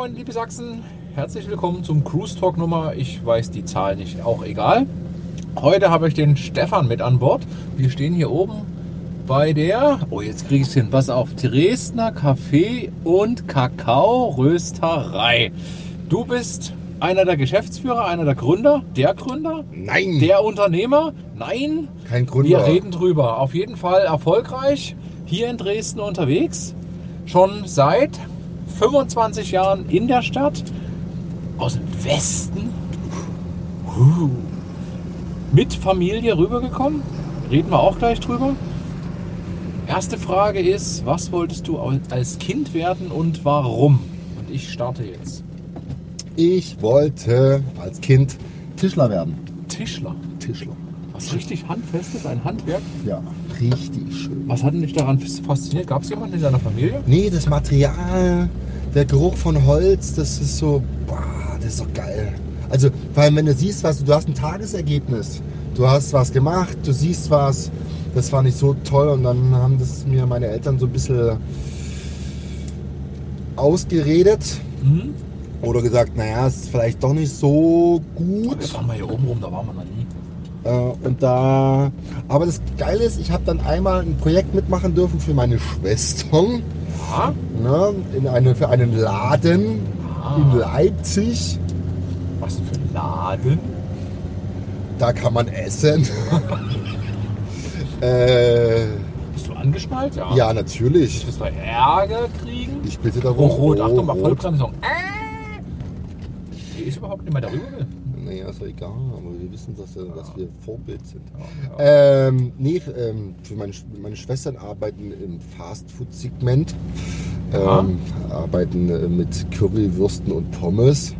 Freunde, liebe Sachsen, herzlich willkommen zum Cruise Talk Nummer. Ich weiß die Zahl nicht, auch egal. Heute habe ich den Stefan mit an Bord. Wir stehen hier oben bei der, oh jetzt kriege ich es hin, pass auf, Dresdner Kaffee und Kakao-Rösterei. Du bist einer der Geschäftsführer, einer der Gründer, der Gründer, Nein, der Unternehmer? Nein, kein Gründer. wir reden drüber. Auf jeden Fall erfolgreich hier in Dresden unterwegs. Schon seit 25 Jahren in der Stadt. Aus dem Westen. Mit Familie rübergekommen. Reden wir auch gleich drüber. Erste Frage ist, was wolltest du als Kind werden und warum? Und ich starte jetzt. Ich wollte als Kind Tischler werden. Tischler. Tischler. Was richtig handfestes, ein Handwerk. Ja, richtig schön. Was hat denn dich daran fasziniert? Gab es jemanden in deiner Familie? Nee, das Material, der Geruch von Holz, das ist so, boah, das ist doch geil. Also, vor allem, wenn du siehst, was du hast ein Tagesergebnis. Du hast was gemacht, du siehst was. Das fand ich so toll und dann haben das mir meine Eltern so ein bisschen ausgeredet Mhm. oder gesagt, naja, es ist vielleicht doch nicht so gut. Jetzt waren wir hier oben rum, da waren wir noch nie. Äh, und da, aber das Geile ist, ich habe dann einmal ein Projekt mitmachen dürfen für meine Schwestern, Ja, ne, in eine, für einen Laden Ah. in Leipzig. was denn für ein Laden? Da kann man essen. äh, Bist du angeschnallt? Ja. ja, natürlich. Wirst du Ärger kriegen? Ich bitte darum. Rot, rot, Achtung, mal rot. Vollbremsung. Äh. Hier ist überhaupt nicht mehr darüber. Naja, ist doch egal, aber wir wissen, dass, wir- dass wir Vorbild sind. Ja. Ähm, nee, ähm, für meine, meine Schwestern arbeiten im Fastfood-Segment. Ähm, arbeiten äh, mit Currywürsten und Pommes.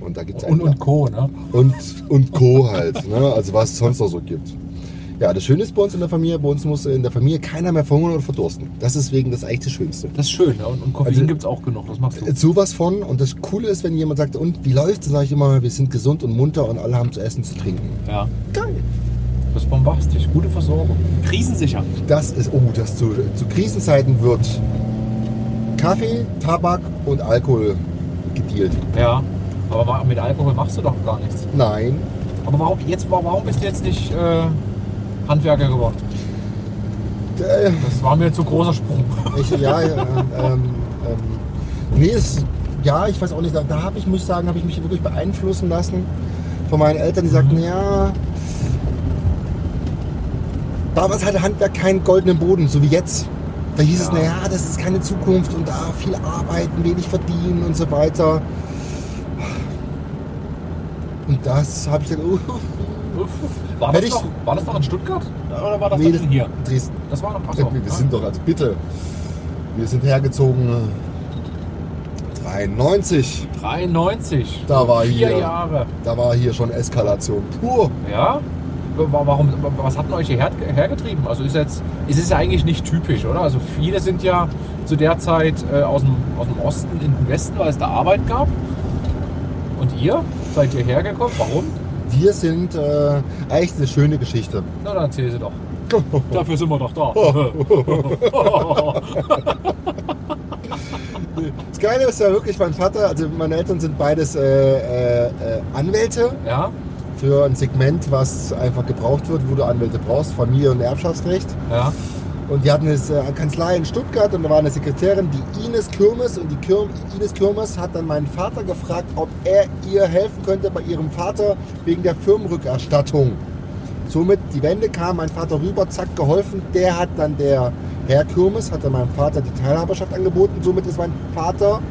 Und da gibt es Und, und Co. Ne? und, und Co. halt. Ne? Also was es sonst noch so gibt. Ja, das Schöne ist bei uns in der Familie, bei uns muss in der Familie keiner mehr verhungern oder verdursten. Das ist wegen das eigentlich das Schönste. Das ist schön. Ne? Und, und Koffein Also- gibt es auch genug. Das machst du. Sowas von. Und das Coole ist, wenn jemand sagt, und wie läuft's? Dann sage ich immer, wir sind gesund und munter und alle haben zu essen, zu trinken. Ja. Geil. Das ist bombastisch. Gute Versorgung. Krisensicher. Das ist, oh, das zu, zu Krisenzeiten wird Kaffee, Tabak und Alkohol gedealt. Ja. Aber mit Alkohol machst du doch gar nichts. Nein, Aber warum, jetzt, warum bist du jetzt nicht äh, Handwerker geworden? äh, Das war mir zu großer Sprung. ich, ja, ähm, ähm, nee, es, ja, ich weiß auch nicht, da, da habe ich, muss ich sagen, habe ich mich wirklich beeinflussen lassen von meinen Eltern, die sagten, ja, damals hatte Handwerk keinen goldenen Boden, so wie jetzt. Da hieß es, Ja. naja, das ist keine Zukunft und da viel arbeiten, wenig verdienen und so weiter. Und das habe ich dann, uh, War das, noch, war das noch in Stuttgart? Oder war das nee, hier? Dresden. Das war noch. Achso, wir sind doch, also bitte, wir sind hergezogen äh, 93. 93. Da war Vier hier- Jahre. Da war hier schon Eskalation pur. Ja? Wa- Warum, was hat denn euch hierher hergetrieben? Also ist jetzt, es ist ja eigentlich nicht typisch, oder? Also viele sind ja zu der Zeit äh, aus, dem, aus dem Osten in den Westen, weil es da Arbeit gab. Und ihr seid hierher gekommen? Warum? Wir sind äh, eigentlich eine schöne Geschichte. Na, dann erzähl sie doch. Dafür sind wir doch da. Das Geile ist ja wirklich, mein Vater, also meine Eltern sind beides äh, äh, äh, Anwälte ja, für ein Segment, was einfach gebraucht wird, wo du Anwälte brauchst, Familie- und Erbschaftsrecht. ja. Und die hatten eine äh, Kanzlei in Stuttgart und da war eine Sekretärin, die Ines Kürmes. Und die Kür Ines Kürmes hat dann meinen Vater gefragt, ob er ihr helfen könnte bei ihrem Vater wegen der Firmenrückerstattung. Somit die Wende kam, mein Vater rüber, zack, geholfen. Der hat dann der Herr Kürmes, hat dann meinem Vater die Teilhaberschaft angeboten. Somit ist mein Vater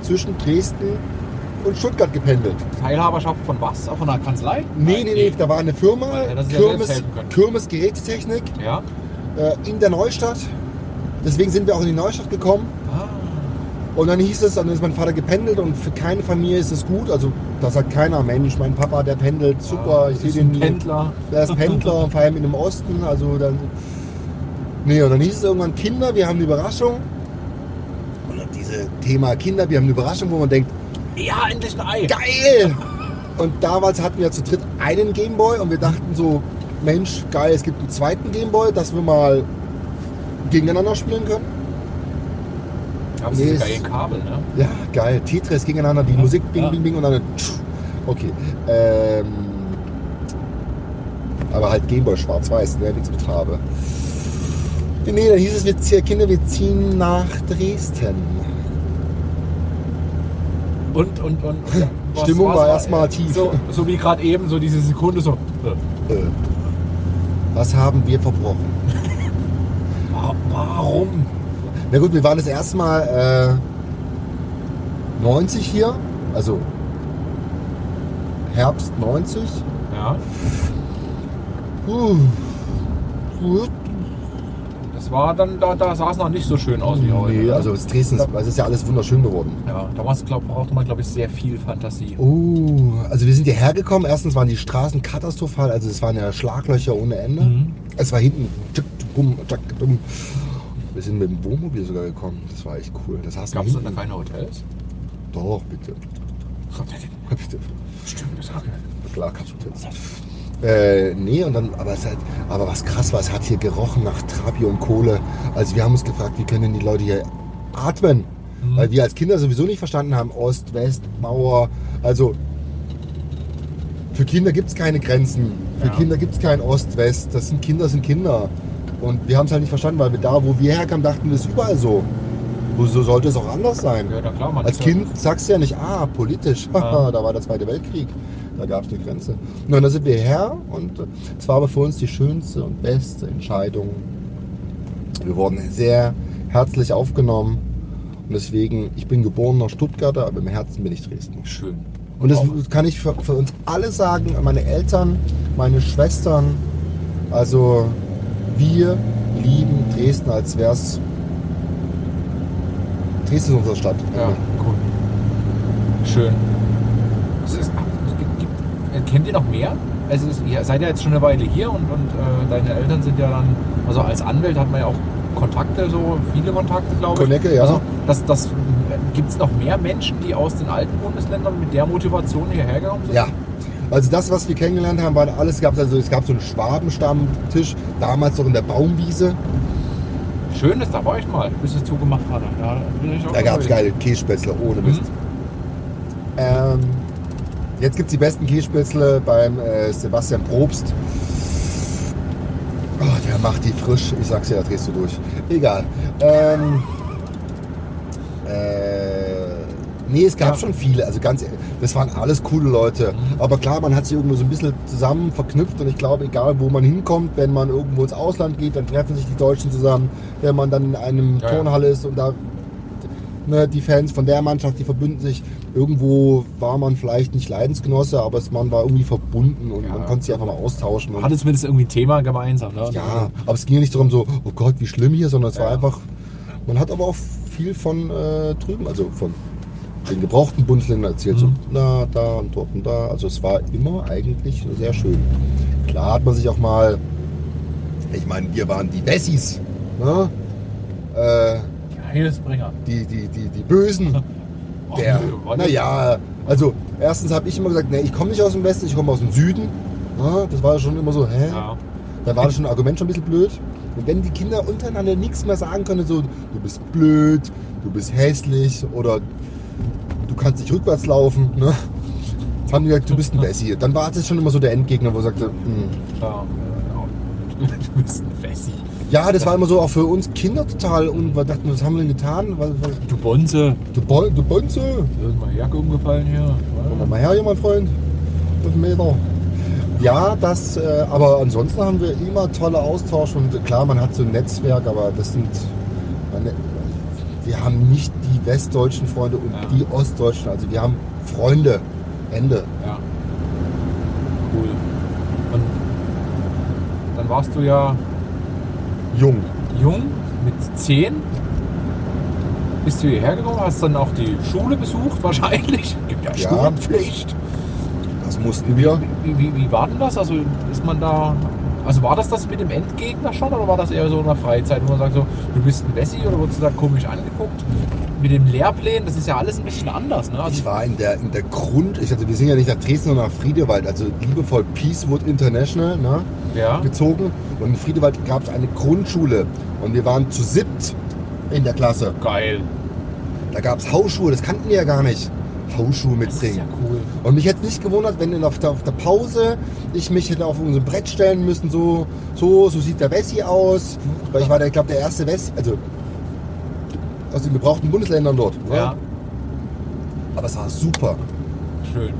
zwischen Dresden und Stuttgart gependelt. Teilhaberschaft von was? Von einer Kanzlei? Nee, nee, nee, da war eine Firma, ja. Kürmes Gerätetechnik Ja. Äh, in der Neustadt. Deswegen sind wir auch in die Neustadt gekommen. Ah, Und dann hieß es, dann ist mein Vater gependelt und für keine Familie ist es gut. Also da sagt keiner, Mensch, mein Papa, der pendelt, super, ich sehe den. Pendler. Der ist Pendler, vor allem in dem Osten. Also dann. Nee, und dann hieß es irgendwann Kinder, wir haben eine Überraschung. Und dann diese Thema Kinder, wir haben eine Überraschung, wo man denkt, Ja, endlich ein Ei. geil! Und damals hatten wir zu dritt einen Gameboy und wir dachten so, Mensch, geil, es gibt einen zweiten Gameboy, dass wir mal gegeneinander spielen können. Haben sie Nee, diese es- geilen Kabel, ne? Ja, geil. Tetris gegeneinander, die Ja, Musik bing, ja. bing, bing und dann. Okay. Ähm, aber halt Gameboy schwarz-weiß, ne? nichts mit Farbe. Nee, dann hieß es, wir ziehen, Kinder, wir ziehen nach Dresden. Und, und, und. ja, Stimmung was war erstmal tief. So, so wie gerade eben, so diese Sekunde, so. Äh, Äh, was haben wir verbrochen? wa- warum? Na gut, wir waren das erste Mal äh, 90 hier, also Herbst 90. Ja, Uh, das war dann, da, da sah es noch nicht so schön aus wie heute. nee, ne? also das Dresden, es ist ja alles wunderschön geworden. Ja, damals glaub, brauchte man, glaube ich, sehr viel Fantasie. Oh, also wir sind hierher gekommen. Erstens waren die Straßen katastrophal, also es waren ja Schlaglöcher ohne Ende. Mhm. Es war hinten. Wir sind mit dem Wohnmobil sogar gekommen. Das war echt cool. Das hast Gab es da keine Hotels? Doch, bitte. bitte. Stimmt, das Klar, du das. Äh, nee, und dann, aber, es hat, aber was krass war, es hat hier gerochen nach Trabi und Kohle. Also wir haben uns gefragt, wie können denn die Leute hier atmen? Mhm. Weil wir als Kinder sowieso nicht verstanden haben, Ost, West, Mauer. Also für Kinder gibt es keine Grenzen. Für Ja. Kinder gibt es kein Ost, West. Das sind Kinder, sind Kinder. Und wir haben es halt nicht verstanden, weil wir da, wo wir herkamen, dachten wir, es ist überall so. So sollte es auch anders sein. Ja, klar, Als Kind sagst du ja nicht, ah, politisch, Ja. da war der Zweite Weltkrieg, da gab es eine Grenze. Und da sind wir her und äh, es war aber für uns die schönste und beste Entscheidung. Wir wurden sehr herzlich aufgenommen und deswegen, ich bin geborener Stuttgarter, aber im Herzen bin ich Dresden. Schön. Und das Auch- kann ich für, für uns alle sagen, meine Eltern, meine Schwestern, also wir lieben Dresden, als wäre es Dresden ist unsere Stadt. Ja, cool. Schön. Es ist, es gibt, gibt, äh, kennt ihr noch mehr? Also ihr seid ja jetzt schon eine Weile hier und, und äh, deine Eltern sind ja dann, also als Anwalt hat man ja auch Kontakte, so viele Kontakte, glaube ich. Konecke, ja. Also das, das, gibt es noch mehr Menschen, die aus den alten Bundesländern mit der Motivation hierher gekommen sind? Ja. Also das, was wir kennengelernt haben, waren alles, gab's also es gab so einen Schwabenstammtisch, damals noch in der Baumwiese. Schön ist, da war ich mal, bis es zugemacht hatte. Ja, auch Da gab es geile Kässpätzle, ohne Mhm. Mist. Ähm, jetzt gibt es die besten Kässpätzle beim äh, Sebastian Probst. Oh, der macht die frisch. Ich sag's dir, da drehst du durch. Egal. Ähm, äh, nee, es gab Ja. schon viele. Also ganz das waren alles coole Leute. Mhm. Aber klar, man hat sich irgendwo so ein bisschen zusammen verknüpft. Und ich glaube, egal wo man hinkommt, wenn man irgendwo ins Ausland geht, dann treffen sich die Deutschen zusammen. Wenn man dann in einem Ja, ja. Turnhalle ist und da ne, die Fans von der Mannschaft, die verbünden sich. Irgendwo war man vielleicht nicht Leidensgenosse, aber es, man war irgendwie verbunden und Ja. man konnte sich einfach mal austauschen. Hatte zumindest irgendwie ein Thema gemeinsam. Ne? ja, aber es ging ja nicht darum so, oh Gott, wie schlimm hier, sondern es war Ja. einfach, man hat aber auch viel von äh, drüben, also von den gebrauchten Bundesländern erzählt, so Mhm. na, da und dort und da. Also es war immer eigentlich sehr schön. Klar hat man sich auch mal, ich meine, wir waren die Wessis, ne? Äh, Heilsbringer. die, die, die, die Bösen. Oh, Der, naja, also erstens habe ich immer gesagt, nee, ich komme nicht aus dem Westen, ich komme aus dem Süden. Ja, das war schon immer so, hä? Ja. Da war das schon ein Argument schon ein bisschen blöd. Und wenn die Kinder untereinander nichts mehr sagen können, so, du bist blöd, du bist hässlich oder du kannst nicht rückwärts laufen, ne? Haben die gesagt, du bist ein Wessi. Dann war das schon immer so der Endgegner, wo er sagte, hm. Ja, ja. Du bist ein Wessi. Ja, das war immer so auch für uns Kinder total und wir dachten, was haben wir denn getan? Was, was, Du Bonze. du, Bo du Bonze, Irgendwann Jacke umgefallen hier. Komm mal her hier, mein Freund. Fünf Meter. Ja, das, äh, aber ansonsten haben wir immer tolle Austausch und klar, man hat so ein Netzwerk, aber das sind, meine, wir haben nicht die westdeutschen Freunde und Ja. die ostdeutschen, also wir haben Freunde. Ende. Ja. Cool. Und dann warst du ja Jung. jung, mit 10. Bist du hierher gekommen, hast dann auch die Schule besucht, wahrscheinlich. Gibt ja, Ja. Schulpflicht. Das mussten wir. Wie, wie, wie war denn das? Also ist man da. Also war das das mit dem Endgegner schon oder war das eher so in der Freizeit, wo man sagt so, du bist ein Wessi oder wurdest du da komisch angeguckt? Mit dem Lehrplänen, das ist ja alles ein bisschen anders, ne? Also Ich war in der, in der Grund, ich hatte, wir sind ja nicht nach Dresden, sondern nach Friedewald, also liebevoll Peacewood International, ne? Ja. gezogen. Und in Friedewald gab es eine Grundschule. Und wir waren zu siebt in der Klasse. Geil. Da gab es Hausschuhe, das kannten wir ja gar nicht. Hausschuhe Das ist mitbringen. ja cool. Und mich hätte nicht gewundert, wenn auf der, auf der Pause ich mich hätte auf unser Brett stellen müssen, so, so, so sieht der Wessi aus. Weil ich war, der, ich glaube, der erste Wessi, also aus den gebrauchten Bundesländern dort. ne? Ja, Aber es war super. schön.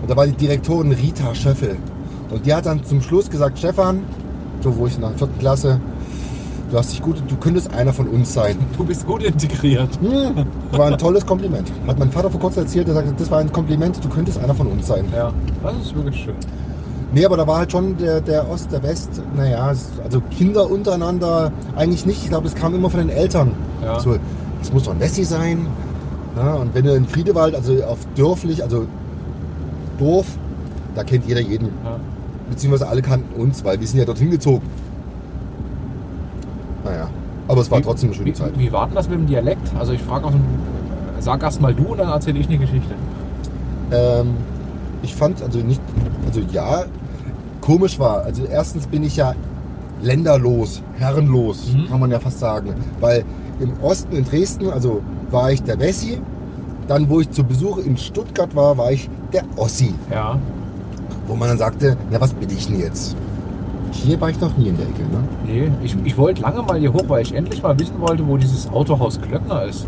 Und da war die Direktorin Rita Schöffel. Und die hat dann zum Schluss gesagt, Stefan, so wo ich in der vierten Klasse, du hast dich gut, du könntest einer von uns sein. Du bist gut integriert. Hm, war ein tolles Kompliment. Hat mein Vater vor kurzem erzählt, er sagte, das war ein Kompliment, du könntest einer von uns sein. Ja, das ist wirklich schön. Nee, aber da war halt schon der, der Ost, der West, naja, also Kinder untereinander eigentlich nicht. Ich glaube, es kam immer von den Eltern. Ja. So, es muss doch ein Wessi sein. Ja, und wenn du in Friedewald, also auf dörflich, also Dorf, da kennt jeder jeden. Ja. Beziehungsweise alle kannten uns, weil wir sind ja dorthin gezogen. Naja, aber es war Wie- trotzdem eine schöne wie, Zeit. Wie war denn das mit dem Dialekt? Also ich frage dem, sag erst mal du und dann erzähle ich eine Geschichte. Ähm, ich fand, also nicht, also ja, komisch war. Also erstens bin ich ja länderlos, herrenlos, Mhm. kann man ja fast sagen. Weil im Osten in Dresden, also war ich der Wessi. Dann, wo ich zu Besuch in Stuttgart war, war ich der Ossi. Ja. Wo man dann sagte, na was bin ich denn jetzt? Hier war ich noch nie in der Ecke, ne? Nee, ich, ich wollte lange mal hier hoch, weil ich endlich mal wissen wollte, wo dieses Autohaus Klöckner ist.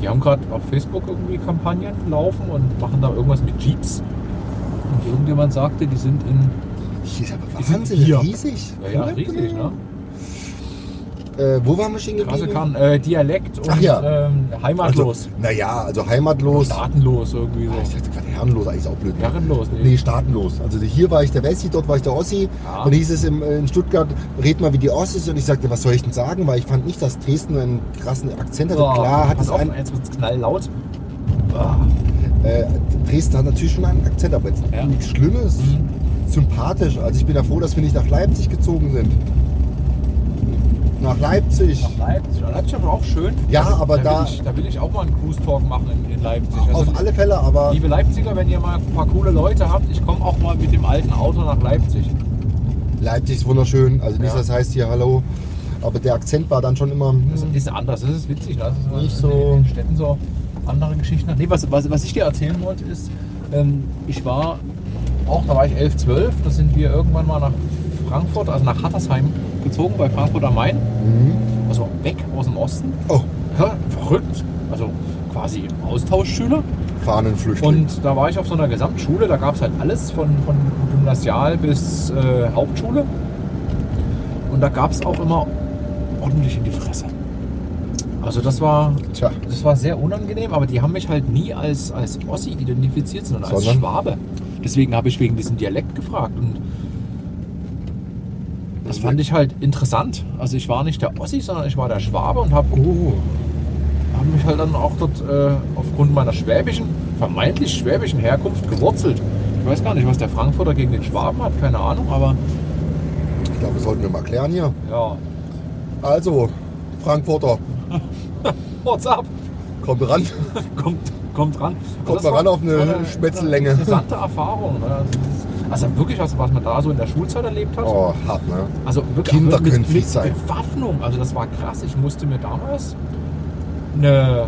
Die haben gerade auf Facebook irgendwie Kampagnen laufen und machen da irgendwas mit Jeeps. Und irgendjemand sagte, die sind in. Hier ist aber Die sind Wahnsinn, hier. riesig. Ja, ja, riesig, ne? Äh, wo waren wir stehen geblieben? kann, äh, Dialekt und Ach ja. ähm, heimatlos. Naja, also heimatlos. Staatenlos irgendwie Ah, Ich so. dachte gerade herrenlos, eigentlich ist auch blöd. ne? Herrenlos, nee. Nee, staatenlos. Also hier war ich der Wessi, dort war ich der Ossi. Ja. Dann hieß es im, in Stuttgart, red mal wie die Ossis. Und ich sagte, was soll ich denn sagen? Weil ich fand nicht, dass Dresden einen krassen Akzent hatte. Oh, Klar hat es auf, einen, jetzt wird's knalllaut. Ah, äh, Dresden hat natürlich schon einen Akzent, aber jetzt Ja. nichts Schlimmes. Mhm. Sympathisch. Also ich bin ja froh, dass wir nicht nach Leipzig gezogen sind. Nach Leipzig. Nach Leipzig. Leipzig aber auch schön. Ja, aber da, da- Will ich, da will ich auch mal einen Cruise-Talk machen in, in Leipzig. Also, Auf alle Fälle, aber Liebe Leipziger, wenn ihr mal ein paar coole Leute habt, ich komme auch mal mit dem alten Auto nach Leipzig. Leipzig ist wunderschön. Also nicht, Ja. das heißt hier Hallo. Aber der Akzent war dann schon immer. hm, Das ist anders, das ist witzig. Das ist Nicht in so- den Städten so andere Geschichten. Nee, was, was, was ich dir erzählen wollte ist, ähm, ich war auch, da war ich 11, 12, da sind wir irgendwann mal nach Frankfurt, also nach Hattersheim gezogen, bei Frankfurt am Main. Mhm. Also weg aus dem Osten. Oh, Ja, verrückt. Also quasi Austauschschüler. Fahnenflüchtling. Und da war ich auf so einer Gesamtschule, da gab es halt alles von, von Gymnasial bis äh, Hauptschule. Und da gab es auch immer ordentlich in die Fresse. Also das war, Tja, das war sehr unangenehm, aber die haben mich halt nie als, als Ossi identifiziert, sondern als Sondern? Schwabe. Deswegen habe ich wegen diesem Dialekt gefragt. Und das fand ich halt interessant. Also ich war nicht der Ossi, sondern ich war der Schwabe und habe oh, habe mich halt dann auch dort äh, aufgrund meiner schwäbischen, vermeintlich schwäbischen Herkunft gewurzelt. Ich weiß gar nicht, was der Frankfurter gegen den Schwaben hat, keine Ahnung, aber ich glaube, das sollten wir mal klären hier. ja. Also, Frankfurter, What's up? kommt ran. Kommt, kommt ran. Kommt Das mal ran auf eine war Schmetzellänge. Interessante Erfahrung. Ne? Also, wirklich, was, was man da so in der Schulzeit erlebt hat. Oh, hart, ne? Also wirklich Kinder mit, können mit, sein. Bewaffnung. Also das war krass. Ich musste mir damals eine,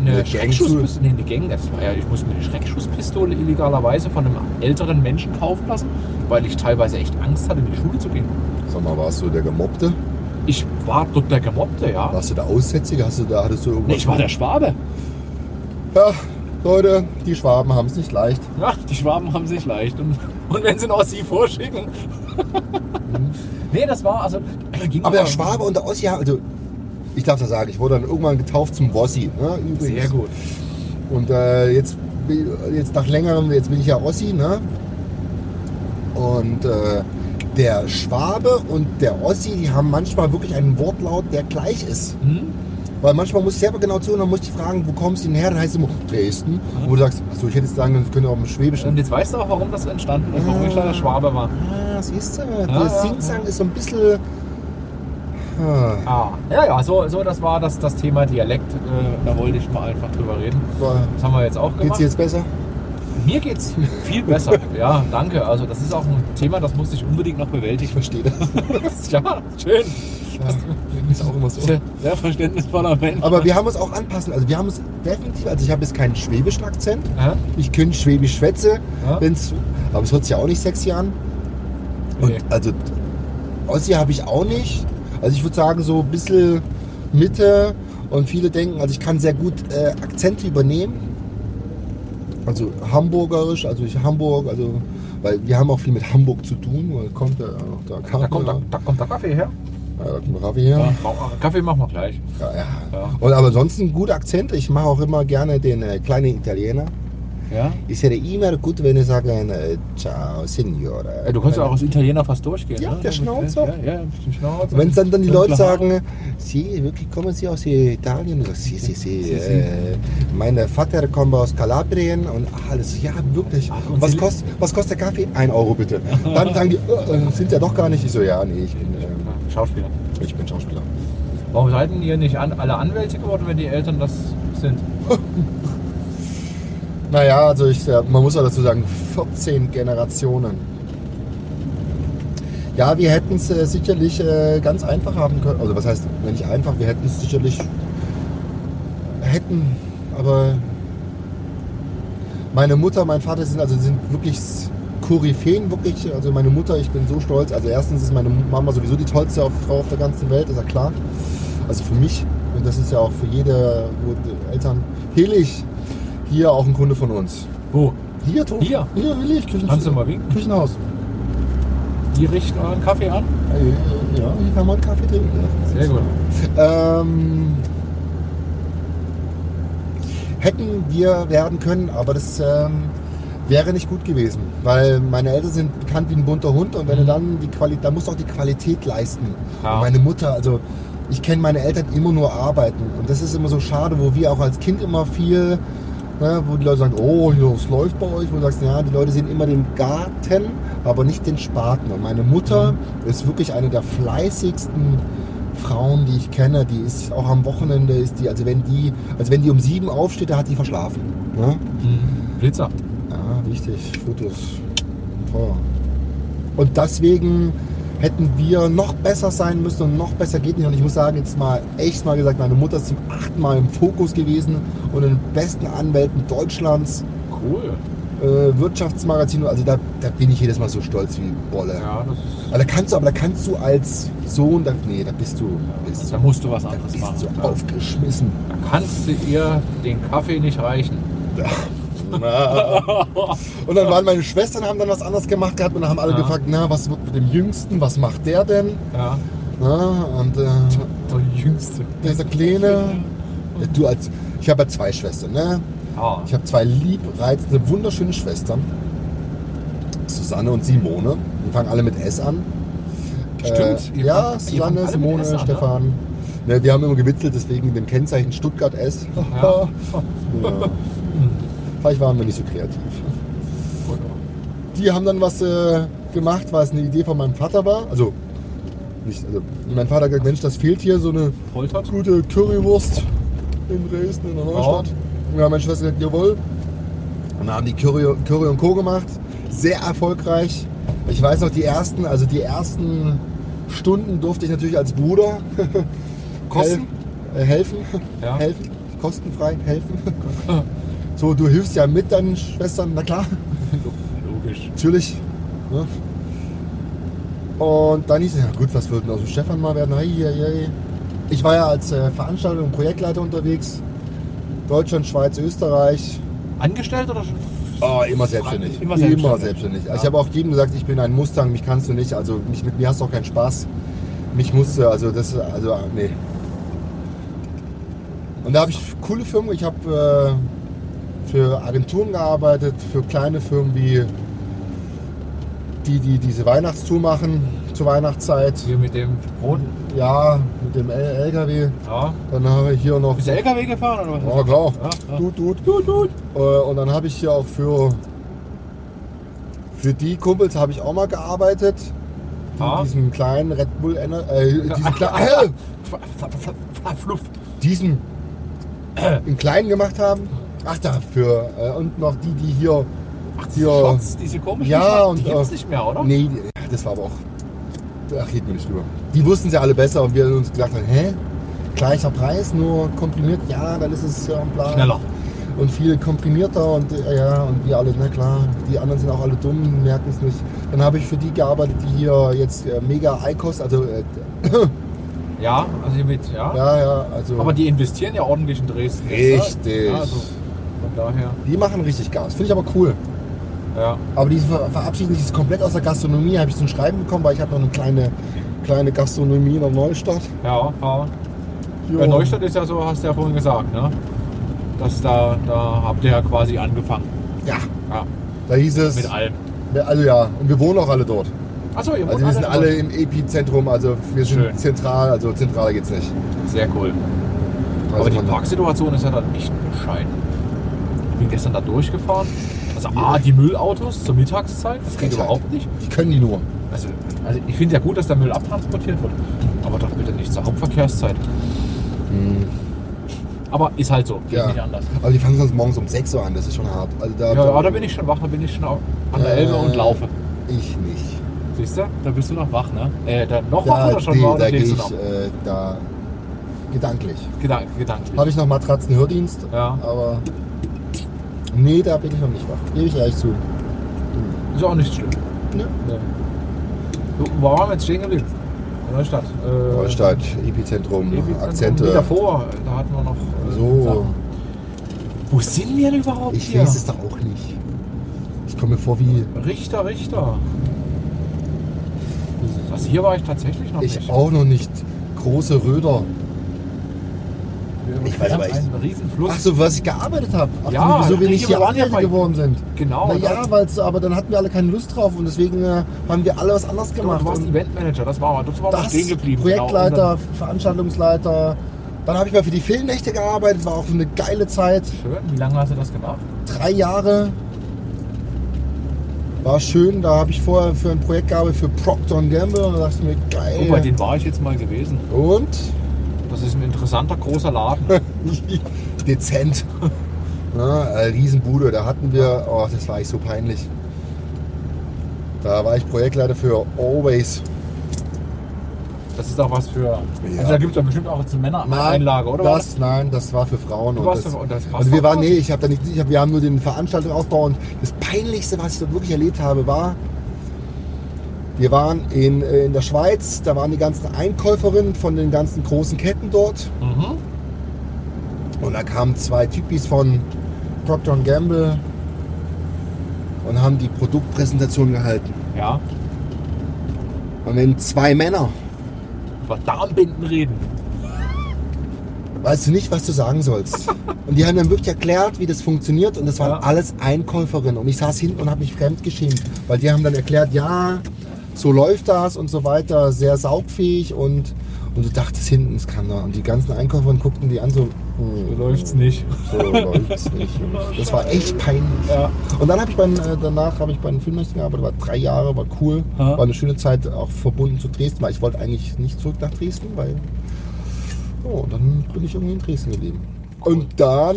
eine, Eine Schreckschusspistole, nee, eine Gang, das war ja, ich musste mir eine Schreckschusspistole illegalerweise von einem älteren Menschen kaufen lassen, weil ich teilweise echt Angst hatte, in die Schule zu gehen. Sag mal, warst du der Gemobbte? Ich war dort der Gemobbte, ja. Warst du der Aussätzige? Hast du da, hattest du irgendwas? Nee, ich war der Schwabe. Ja, Leute, die Schwaben haben es nicht leicht. Ja, die Schwaben haben sich leicht. Und, und wenn sie noch sie vorschicken. nee, das war also. Ging Aber der Schwabe und der Ossi, haben- also ich darf das sagen, ich wurde dann irgendwann getauft zum Bossi. Ne, übrigens. Sehr gut. Und äh, jetzt, jetzt nach längerem, jetzt bin ich ja Ossi, ne? Und äh, der Schwabe und der Ossi, die haben manchmal wirklich einen Wortlaut, der gleich ist. Hm? Weil manchmal muss ich selber genau zuhören, dann muss ich fragen, wo kommst du denn her? Dann heißt es immer Dresden. Und wo du sagst, achso, ich hätte jetzt sagen, das könnte auch im Schwäbischen. Und jetzt weißt du auch, warum das entstanden ist, warum ich da der Schwabe war. Ah, siehst du, ja, das Singsang ist so ein bisschen. Ah, Ah, ja, ja, so, so das war das, das Thema Dialekt. Äh, da wollte ich mal einfach drüber reden. Das haben wir jetzt auch geht's gemacht. dir jetzt besser? Mir geht's viel besser. ja, danke. Also das ist auch ein Thema, das musste ich unbedingt noch Ich bewältigen. verstehe das. ja, schön. Ist auch immer so. Sehr, sehr verständnisvoller Mensch. Aber wir haben uns auch anpassen. Also wir haben uns definitiv, also ich habe jetzt keinen schwäbischen Akzent. Ja? Ich könnte Schwäbisch schwätze, Ja. wenn's, aber es hört sich ja auch nicht sexy an. Und Nee. also Ossi habe ich auch nicht. Also ich würde sagen so ein bisschen Mitte und viele denken, also ich kann sehr gut äh, Akzente übernehmen. Also hamburgerisch, also ich Hamburg, also weil wir haben auch viel mit Hamburg zu tun, weil kommt der, der Kaffee, Da kommt, da, da kommt der Kaffee her. Ja, Raffi her. Ja. Kaffee machen wir gleich. Ja, ja. Ja. Und aber ansonsten gute Akzente. Ich mache auch immer gerne den äh, kleinen Italiener. Ja? Ich sehe immer gut, wenn ich sage, äh, ciao, Signore. Äh, Du kannst ja auch als Italiener fast durchgehen. Ja, ne? der Schnauzer. Ja, ja, ein Schnauzer. Wenn dann, dann die Leute sagen, Sie, wirklich kommen Sie aus Italien? Ich sage, Sie, Sie, Sie. Äh, mein Vater kommt aus Kalabrien und alles. Ja, wirklich. Ach, Was, Sie- kost, was kostet der Kaffee? Ein Euro bitte. Dann sagen die, äh, äh, sind ja doch gar nicht. Ich so, ja, nee, ich bin, ähm, Schauspieler. ich bin Schauspieler. Warum seid denn ihr nicht an, alle Anwälte geworden, wenn die Eltern das sind? Naja, also ich, man muss auch dazu sagen, 14 Generationen. Ja, wir hätten es äh, sicherlich äh, ganz einfach haben können. Also was heißt, wenn nicht einfach, wir hätten es sicherlich hätten, aber meine Mutter, mein Vater sind also sind wirklich Koryphäen, wirklich. Also meine Mutter, ich bin so stolz. Also erstens ist meine Mama sowieso die tollste Frau auf der ganzen Welt, ist ja klar. Also für mich und das ist ja auch für jede Eltern. Hillig, hier auch ein Kunde von uns. Wo? Hier, Tom. Hier? Hier, Hillig, Küchen Kannst du mal winken? Küchenhaus. Die richten euren Kaffee an? Äh, Ja, hier kann man Kaffee trinken. Sehr gut. Ähm, hätten wir werden können, aber das ähm, wäre nicht gut gewesen, weil meine Eltern sind bekannt wie ein bunter Hund und wenn du Mhm. dann die Qualität, da musst du auch die Qualität leisten. Ja. Meine Mutter, also ich kenne meine Eltern immer nur arbeiten und das ist immer so schade, wo wir auch als Kind immer viel, ne, wo die Leute sagen, oh, es läuft bei euch, wo du sagst, ja, die Leute sehen immer den Garten, aber nicht den Spaten. Und meine Mutter ist wirklich eine der fleißigsten Frauen, die ich kenne, die ist auch am Wochenende, ist die, also wenn die, also wenn die um sieben aufsteht, da hat die verschlafen. Ne? Mhm. Blitzer. Ja, wichtig, Fotos. Toll. Und deswegen hätten wir noch besser sein müssen und noch besser geht nicht. Und ich muss sagen, jetzt mal echt mal gesagt, meine Mutter ist zum achten Mal im Fokus gewesen und in den besten Anwälten Deutschlands, Cool. äh, Wirtschaftsmagazin, also da, da bin ich jedes Mal so stolz wie Bolle. Ja, das ist. Aber da kannst du, aber da kannst du als Sohn, da, nee, da bist du, bist, Da musst du was da anderes bist machen. du aufgeschmissen. Da kannst du ihr den Kaffee nicht reichen. Und dann waren meine Schwestern, haben dann was anderes gemacht gehabt und dann haben alle Ja. gefragt, na, was wird mit dem Jüngsten, was macht der denn? Ja. Na, und äh, Der Jüngste. dieser Kleine, ja, du als, ich habe ja zwei Schwestern, ne? Ja. Ich habe zwei liebreizende, wunderschöne Schwestern, Susanne und Simone. Die fangen alle mit S an. Stimmt. Äh, ja, fangt Susanne, Simone, S an? Stefan. Ne, wir haben immer gewitzelt, deswegen dem Kennzeichen Stuttgart S. Ja. ja. Vielleicht waren wir nicht so kreativ. Die haben dann was äh, gemacht, was eine Idee von meinem Vater war. Also, nicht, also mein Vater hat gesagt, Mensch, das fehlt hier so eine Poltert? gute Currywurst in Dresden, in der Neustadt. Und ja, meine Schwester gesagt, jawohl. Und dann haben die Curry, Curry und Co. gemacht. Sehr erfolgreich. Ich weiß noch, die ersten, also die ersten Stunden durfte ich natürlich als Bruder Kosten? hel- äh, helfen. Ja. Helfen. Kostenfrei helfen. So, du hilfst ja mit deinen Schwestern, na klar. Logisch. Natürlich. Ne? Und dann hieß es, ja gut, was wird denn aus dem Stefan mal werden? Ei, ei, ei. Ich war ja als äh, Veranstalter und Projektleiter unterwegs. Deutschland, Schweiz, Österreich. Angestellt oder schon? Oh, immer selbstständig. Immer selbstständig. selbstständig. Also Ja. Ich habe auch jedem gesagt, ich bin ein Mustang, mich kannst du nicht. Also mich, mit mir hast du auch keinen Spaß. Mich musste, also das, also nee. Und da habe ich coole Firmen. Ich habe äh, für Agenturen gearbeitet, für kleine Firmen wie die, die diese Weihnachtstour machen zur Weihnachtszeit. Hier mit dem Brot. Ja, mit dem LKW. Ja. Dann habe ich hier noch. Bist du LKW gefahren oder was? Ja, klar. Ja, ja. Tut, tut. Tut, tut. Äh, Und dann habe ich hier auch für, für die Kumpels habe ich auch mal gearbeitet. Die Ah. diesen kleinen Red Bull, Ener- äh, diesen, Kle äh, Fluff. diesen in kleinen gemacht haben. Ach, dafür. Äh, und noch die, die hier. Ach, hier Shots, diese komischen Ja, Shots, und, die gibt's äh, nicht mehr, oder? Nee, die- das war aber auch. ach, geht mir nicht drüber. Die wussten es ja alle besser und wir haben uns gedacht, hä? Gleicher Preis, nur komprimiert, ja, dann ist es ja und bla. Schneller. Und viel komprimierter und äh, ja, und wir alle, na klar, die anderen sind auch alle dumm, merken es nicht. Dann habe ich für die gearbeitet, die hier jetzt äh, mega ICOS, also äh, Ja, also mit, ja. ja, ja, also Aber die investieren ja ordentlich in Dresden. Richtig. Ja, also daher, die machen richtig Gas. Finde ich aber cool. ja. Aber die ver verabschieden sich komplett aus der Gastronomie, habe ich so ein Schreiben bekommen, weil ich habe noch eine kleine, kleine Gastronomie in der Neustadt. Ja, ja. Jo. Bei Neustadt ist ja so, hast du ja vorhin gesagt, ne? Dass da, da habt ihr ja quasi angefangen. Ja, Ja, da hieß es. mit allem. Also ja, und wir wohnen auch alle dort. Achso, ihr wohnt Also wir sind alle dort. im Epizentrum, also wir sind Schön. zentral, also zentraler geht's nicht. Sehr cool. Also Aber die Parksituation ist ja dann echt bescheiden. Ich bin gestern da durchgefahren. Also A, die Müllautos zur Mittagszeit, das geht überhaupt nicht. Die können die nur. Also, also ich finde ja gut, dass der Müll abtransportiert wird. Aber doch bitte nicht zur Hauptverkehrszeit. Aber ist halt so, geht Ja. nicht anders. Aber die fangen sonst morgens um 6 Uhr an, das ist schon hart. Also da, Ja, aber da bin ich schon wach, da bin ich schon an der Äh, Elbe und laufe. Ich nicht. Siehst du? Da bist du noch wach, ne? Äh, da, noch wach Da, oder schon nee, wach? da Oder gehe ich du noch? äh, da gedanklich. Gedank, gedanklich. Habe ich noch Matratzenhördienst, Ja. aber nee, da bin ich noch nicht wach. Gebe ich ehrlich zu. Ist auch nicht schlimm. Nö. Nee. So, wo waren wir jetzt stehen geblieben? Neustadt. Äh, Neustadt, Epizentrum, Epizentrum. Akzente. Nee, davor, da hatten wir noch. äh, So. Sachen. Wo sind wir denn überhaupt Ich hier? weiß es doch auch nicht. Ich komme mir vor wie Richter, Richter. Also hier war ich tatsächlich noch ich nicht. auch noch nicht. Große Röder. Ich weiß aber haben einen. Ach so, was ich gearbeitet habe. Ach, Ja, wieso wir hier, nicht hier waren ja bei- geworden sind. Genau. Na ja, da- weil's, aber dann hatten wir alle keine Lust drauf und deswegen äh, haben wir alle was anderes du gemacht. warst Und Eventmanager, das war das war das, stehen geblieben. Projektleiter, Genau. Veranstaltungsleiter. Dann habe ich mal für die Filmnächte gearbeitet, war auch eine geile Zeit. Dann- Schön. Wie lange hast du das gemacht? Drei Jahre. War schön, da habe ich vorher für ein Projekt gearbeitet für Procter Gamble und da dachte ich mir, geil. Oh, bei denen war ich jetzt mal gewesen. und? Das ist ein interessanter großer Laden. Dezent. Ja, äh, Riesenbude, da hatten wir, oh, das war echt so peinlich. Da war ich Projektleiter für Always. Das ist auch was für. Also da gibt es ja bestimmt auch eine Männereinlage, oder? Das, nein, das war für Frauen. Du und warst das, für- und das also wir waren, nee, ich habe da nicht, ich hab, wir haben nur den Veranstaltungsaufbau und das Peinlichste, was ich dort wirklich erlebt habe, war, wir waren in, äh, in der Schweiz, da waren die ganzen Einkäuferinnen von den ganzen großen Ketten dort Mhm. und da kamen zwei Typis von Procter Gamble und haben die Produktpräsentation gehalten. Ja. Und wenn zwei Männer, Über Darmbinden reden. weißt du nicht, was du sagen sollst. Und die haben dann wirklich erklärt, wie das funktioniert und das waren Ja. alles Einkäuferinnen. Und ich saß hinten und habe mich fremdgeschämt, weil die haben dann erklärt, ja, so läuft das und so weiter, sehr saugfähig und, und du dachtest hinten, es kann doch. Und die ganzen Einkäuferinnen guckten die an so, So hm, läuft's nicht. so läuft's nicht. Das war echt peinlich. Ja. Und dann habe ich bei, den, äh, danach habe ich bei den Filmnächten gearbeitet, war drei Jahre, war cool, Ja. war eine schöne Zeit auch verbunden zu Dresden, weil ich wollte eigentlich nicht zurück nach Dresden, weil oh, dann bin ich irgendwie in Dresden geblieben. Und dann,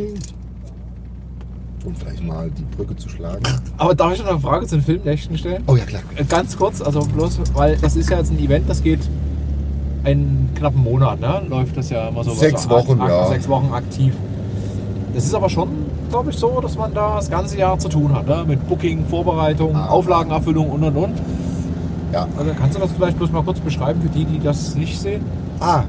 um vielleicht mal die Brücke zu schlagen. Aber darf ich noch eine Frage zu den Filmnächten stellen? Oh ja klar. Äh, Ganz kurz, also bloß, weil das ist ja jetzt ein Event, das geht einen knappen Monat, ne? Läuft das ja immer so. Sechs so Wochen, ja. Sechs Wochen aktiv. Das ist aber schon, glaube ich, so, dass man da das ganze Jahr zu tun hat, ne? Mit Booking, Vorbereitung, Ah. Auflagenerfüllung und und und. Ja. Also kannst du das vielleicht bloß mal kurz beschreiben für die, die das nicht sehen? Ah,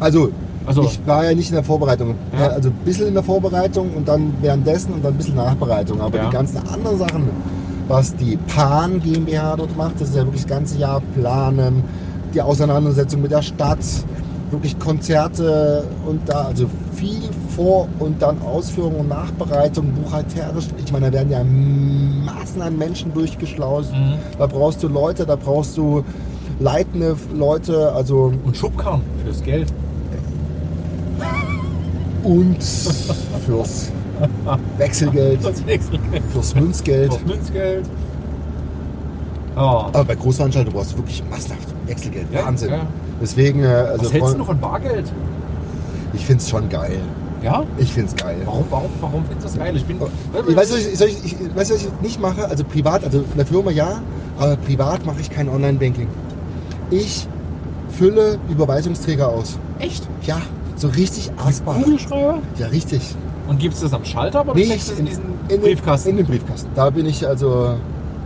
also Also, ich war ja nicht in der Vorbereitung. Ja. Also ein bisschen in der Vorbereitung und dann währenddessen und dann ein bisschen Nachbereitung. Aber Ja. die ganzen anderen Sachen, was die Pan GmbH dort macht, das ist ja wirklich das ganze Jahr planen, die Auseinandersetzung mit der Stadt, wirklich Konzerte und da, also viel Vor- und dann Ausführung und Nachbereitung, buchhalterisch. Ich meine, da werden ja Massen an Menschen durchgeschlaust. Mhm. Da brauchst du Leute, da brauchst du leitende Leute, also und Schubkarren fürs Geld. Und fürs Wechselgeld, fürs Münzgeld. Das Münzgeld. Ja. Aber bei Großveranstaltungen brauchst du wirklich massenhaft Wechselgeld. Ja, Wahnsinn. ja. Deswegen, äh, also Was hältst du von Bargeld? ich finde es schon geil. Ja? Ich finde es geil. Warum, warum, warum findest du das geil? Ich bin. Ich weiß, ich, soll ich, ich, weiß, was ich nicht mache, also privat, also in der Firma ja, aber privat mache ich kein Online-Banking. Ich fülle Überweisungsträger aus. Echt? Ja, so richtig Asbach. Kugelschreiber? Ja, richtig. Und gibst du das am Schalter oder Nee, steckst du es in diesen in Briefkasten? Den, in den Briefkasten. Da bin ich also.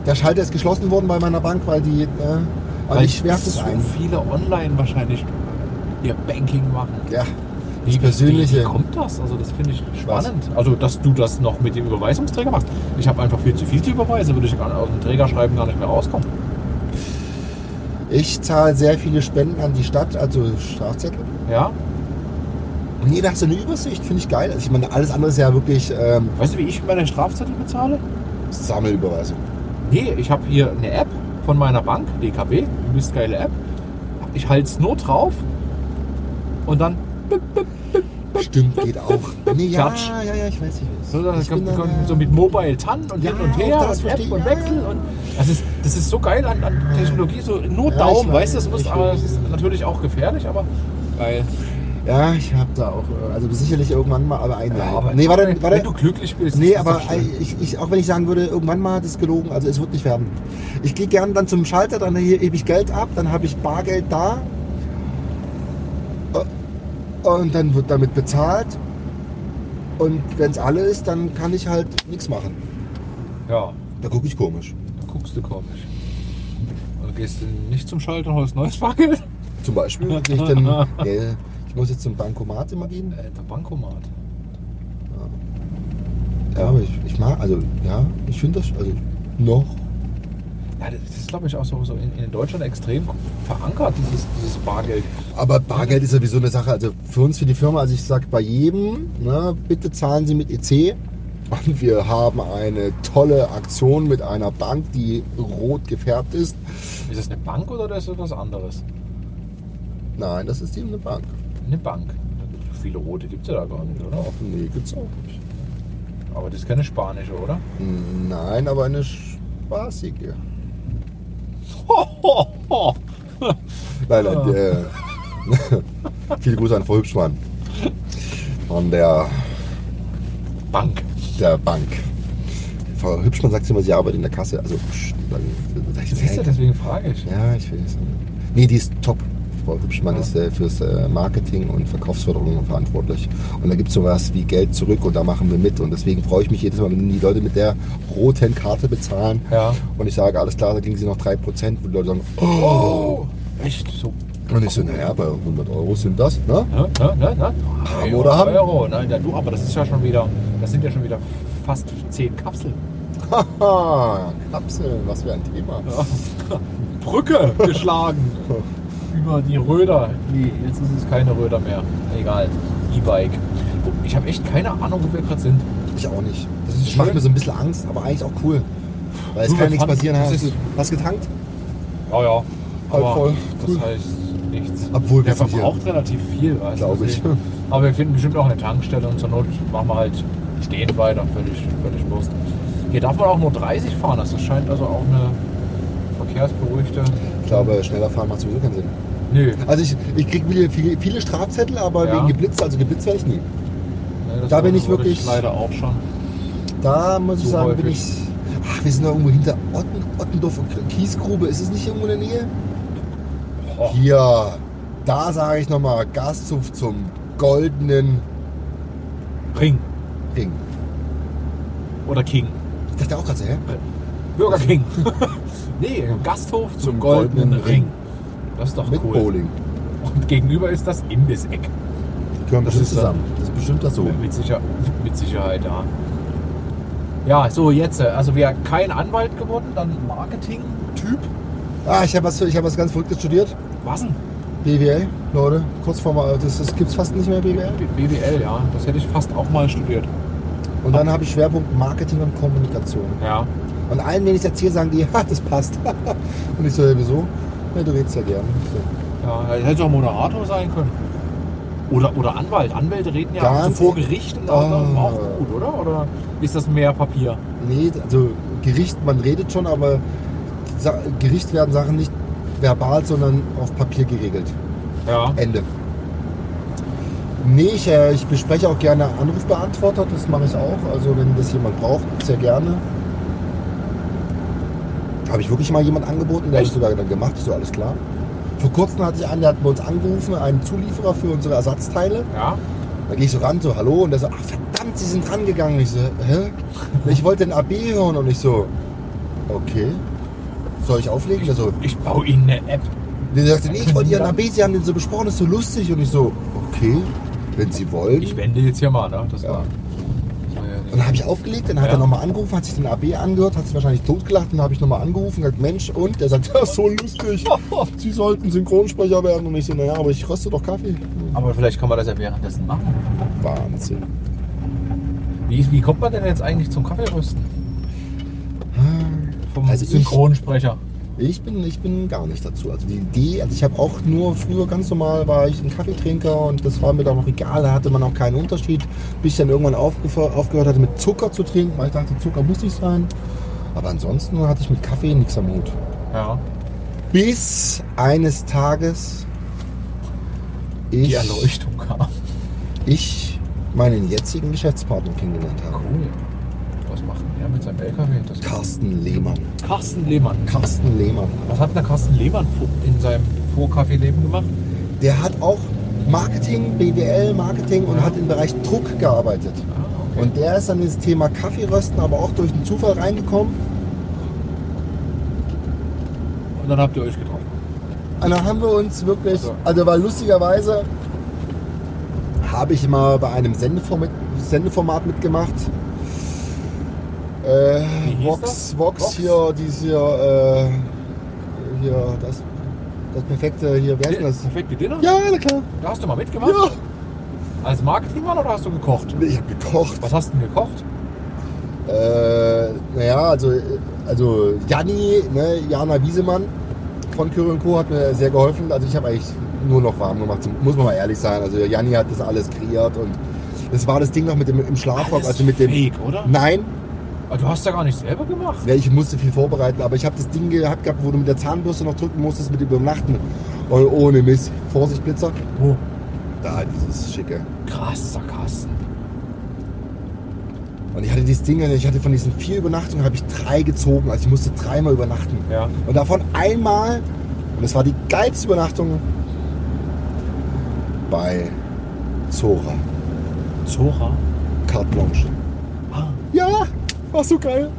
Der Schalter ist geschlossen worden bei meiner Bank, weil die. Äh, weil ich werfe es so ein. viele online wahrscheinlich ihr Banking machen. Ja, Wie, das Persönliche. Wie, wie kommt das? Also das finde ich spannend. Also dass du das noch mit dem Überweisungsträger machst. Ich habe einfach viel zu viel zu überweisen, würde ich gar nicht aus dem Trägerschreiben gar nicht mehr rauskommen. Ich zahle sehr viele Spenden an die Stadt, also Strafzettel. Ja? Und jeder hat so eine Übersicht, finde ich geil. Also ich meine, alles andere ist ja wirklich ähm, Weißt du, wie ich meine Strafzettel bezahle? Sammelüberweisung. Nee, ich habe hier eine App von meiner Bank, DKB, übelst geile App. Ich halte es nur drauf und dann bip, bip, bip, bip, Stimmt, geht auch. Nee, ja, klatsch. ja, ja, ich weiß nicht. So, dann Ich kommt, dann, so mit Mobile TAN und Ja, hin und her und App verstehe und ich. Wechsel. Ja, Und das, ist, das ist so geil an, an Technologie, so nur Ja, Daumen, ich weißt du, das weiß, muss, ich aber weiß. das ist natürlich auch gefährlich, aber geil. Ja, ich habe da auch, äh, also sicherlich irgendwann mal, aber ein Ja, aber Nee, warte, wenn warte. du glücklich bist, Nee, aber ich, ich, auch wenn ich sagen würde, irgendwann mal hat es gelogen, also es wird nicht werden. Ich gehe gern dann zum Schalter, dann hebe ich Geld ab, dann habe ich Bargeld da Äh, und dann wird damit bezahlt und wenn es alle ist, dann kann ich halt nichts machen. Ja, Da gucke ich komisch. da guckst du komisch. Also gehst du nicht zum Schalter und holst neues Bargeld? Zum Beispiel, wenn ich, dann, ich muss jetzt zum Bankomat immer gehen. Äh, der Bankomat. Ja, aber ich, ich mag, also ja, ich finde das, also noch. Ja, das ist, glaube ich, auch so, so in, in Deutschland extrem verankert, dieses, dieses Bargeld. Aber Bargeld ist sowieso eine Sache. Also für uns, für die Firma, also ich sage bei jedem, ne, bitte zahlen Sie mit EC. Und wir haben eine tolle Aktion mit einer Bank, die rot gefärbt ist. Ist das eine Bank oder ist das was anderes? Nein, das ist eben eine Bank. Eine Bank. So viele rote gibt es ja da gar nicht, oder? Nee, gibt's auch nicht. Aber das ist keine spanische, oder? Nein, aber eine spaßige. Nein, nein, der, viele Grüße an Frau Hübschmann. Von der, Bank. der Bank. Frau Hübschmann sagt immer, sie arbeitet in der Kasse. Also, psch, dann, Siehst du, deswegen frage ich. Ja, ich weiß. Nee, die ist top. Frau Hübschmann ist äh, fürs äh, Marketing und Verkaufsförderung verantwortlich. Und da gibt es sowas wie Geld zurück und da machen wir mit. Und deswegen freue ich mich jedes Mal, wenn die Leute mit der roten Karte bezahlen. Ja. Und ich sage, alles klar, da kriegen sie noch 3%, wo die Leute sagen, oh. Oh, echt so. Und ich so, naja, bei 100 Euro sind das, ne? Ne, ne, ne, ne? Haben oder haben? Euro. Nein, du, aber das ist ja schon wieder, das sind ja schon wieder fast 10 Kapseln. Haha, Kapseln, was für ein Thema. Brücke geschlagen. Über die Röder. Nee, jetzt ist es keine Röder mehr. Egal. E-Bike. Ich habe echt keine Ahnung, wo wir gerade sind. Ich auch nicht. Das ist schön. mir so ein bisschen Angst, aber eigentlich auch cool. Weil es Du, kann wir nichts passieren. Hast du was getankt? Ja, ja. Aber voll. das Cool. heißt nichts. Obwohl Der wir sind verbraucht relativ viel, weißt du, Glaub ich. Aber wir finden bestimmt auch eine Tankstelle und zur Not machen wir halt stehend weiter. Völlig, völlig Wurst. Hier darf man auch nur 30 fahren. Das scheint also auch eine verkehrsberuhigte. Ich glaube, schneller fahren macht sowieso keinen Sinn. Nö. Also ich, ich kriege viele, viele, Strafzettel, aber Ja. wegen geblitzt, also geblitzt werde ich nie. Nee, Da bin ich wirklich- leider auch schon. Da muss ich sagen, bin häufig. ich. Ach, wir sind da irgendwo hinter Otten, Ottendorf Kiesgrube. Ist es nicht irgendwo in der Nähe? Oh, Hier, da sage ich nochmal Gaszuf zum goldenen Ring. Ring. Oder King. Ich dachte auch gerade so, hä? Burger King. nee, Gasthof zum, Zum goldenen, goldenen Ring. Ring. Das ist doch Mit cool. Bowling. Und gegenüber ist das Imbisseck. Die gehören Das bestimmt ist dann- zusammen. Das ist bestimmt das so. Mit, Sicher mit Sicherheit, ja. Ja, so jetzt. äh, Also wir kein Anwalt geworden, dann Marketing-Typ. Ah, ich habe was, ich hab was ganz Verrücktes studiert. Was denn? BWL, Leute. Kurz vor mal, das, das gibt es fast nicht mehr BWL. BWL, ja. Das hätte ich fast auch mal studiert. Und dann habe ich Schwerpunkt Marketing und Kommunikation. Ja. Und allen, wenn ich es erzähle, sagen die, ha, das passt. und ich so, ja, wieso? Ja, du redest ja gern. So. Ja, hätte auch Moderator sein können. Oder, oder Anwalt. Anwälte reden ja also vor Gericht und auch, Oh. auch gut, oder? Oder ist das mehr Papier? Nee, also Gericht, man redet schon, aber Gericht werden Sachen nicht verbal, sondern auf Papier geregelt. Ja. Ende. Nee, ich, äh, ich bespreche auch gerne Anrufbeantworter, das mache ich auch. Also wenn das jemand braucht, sehr gerne. Habe ich wirklich mal jemand angeboten, der hat es sogar dann gemacht, ich so alles klar. Vor kurzem hatte ich einen, der hat bei uns angerufen, einen Zulieferer für unsere Ersatzteile. Ja. Da gehe ich so ran, so hallo und der so, ach verdammt, Sie sind rangegangen. Ich so, hä? Ich wollte den AB hören und ich so, okay. Soll ich auflegen? Der so, Ich baue Ihnen eine App. der sagte, nee, ich wollte Ihren AB, Sie haben den so besprochen, das ist so lustig. Und ich so, okay, wenn Sie wollen. Ich wende jetzt hier mal, ne? Das Ja. war. das war ja Und dann habe ich aufgelegt, dann hat Ja. er nochmal angerufen, hat sich den AB angehört, hat sich wahrscheinlich totgelacht. Dann habe ich nochmal angerufen gesagt, Mensch, und? Der sagt, ja, so lustig. Sie sollten Synchronsprecher werden. Und ich so, naja, aber ich röste doch Kaffee. Aber vielleicht kann man das ja währenddessen machen. Wahnsinn. Wie, wie kommt man denn jetzt eigentlich zum Kaffeerösten? Vom Also Synchronsprecher. Ich bin, ich bin gar nicht dazu. Also die Idee, also ich habe auch nur früher ganz normal war ich ein Kaffeetrinker und das war mir dann auch egal, da hatte man auch keinen Unterschied, bis ich dann irgendwann aufgehör- aufgehört hatte mit Zucker zu trinken, weil ich dachte, Zucker muss nicht sein. Aber ansonsten hatte ich mit Kaffee nichts am Hut. Ja. Bis eines Tages Die ich, Erleuchtung kam. ich meinen jetzigen Geschäftspartner kennengelernt habe. Cool. Was macht denn er mit seinem LKW? Das Carsten Lehmann. Carsten Lehmann. Carsten Lehmann. Was hat denn der Carsten Lehmann in seinem Vorkaffeeleben gemacht? Der hat auch Marketing, BWL, Marketing und Ja. hat im Bereich Druck gearbeitet. Ah, okay. Und der ist dann ins Thema Kaffeerösten, aber auch durch den Zufall reingekommen. Und dann habt ihr euch getroffen. Und dann haben wir uns wirklich, Also- also weil lustigerweise habe ich mal bei einem Sendeformat, Sendeformat mitgemacht. Äh, Vox? Vox, Vox? hier, dieses hier, äh, hier, das, das perfekte, hier, wer ist das? Perfekte Dinner? Ja, na klar. Da hast du mal mitgemacht? Ja. Als Marketingmann oder hast du gekocht? Ich habe gekocht. Was hast du denn gekocht? Äh, naja, also, also Janni, ne, Jana Wiesemann von Kyrie Co. hat mir sehr geholfen. Also ich habe eigentlich nur noch warm gemacht, muss man mal ehrlich sein. Also Janni hat das alles kreiert und das war das Ding noch mit dem im Schlafrock, also mit dem. Fake, oder? Nein, Aber du hast ja gar nicht selber gemacht. ja, ich musste viel vorbereiten, aber ich habe das Ding gehabt, gehabt, wo du mit der Zahnbürste noch drücken musstest mit dem Übernachten. Und ohne Mist. Vorsicht, Blitzer. Wo? Da, dieses schicke. Krasser Carsten. Und ich hatte dieses Ding, ich hatte von diesen vier Übernachtungen, habe ich drei gezogen. Also ich musste dreimal übernachten. Ja. Und davon einmal, und es war die geilste Übernachtung, bei Zora. Zora. Carte Blanche. War so geil.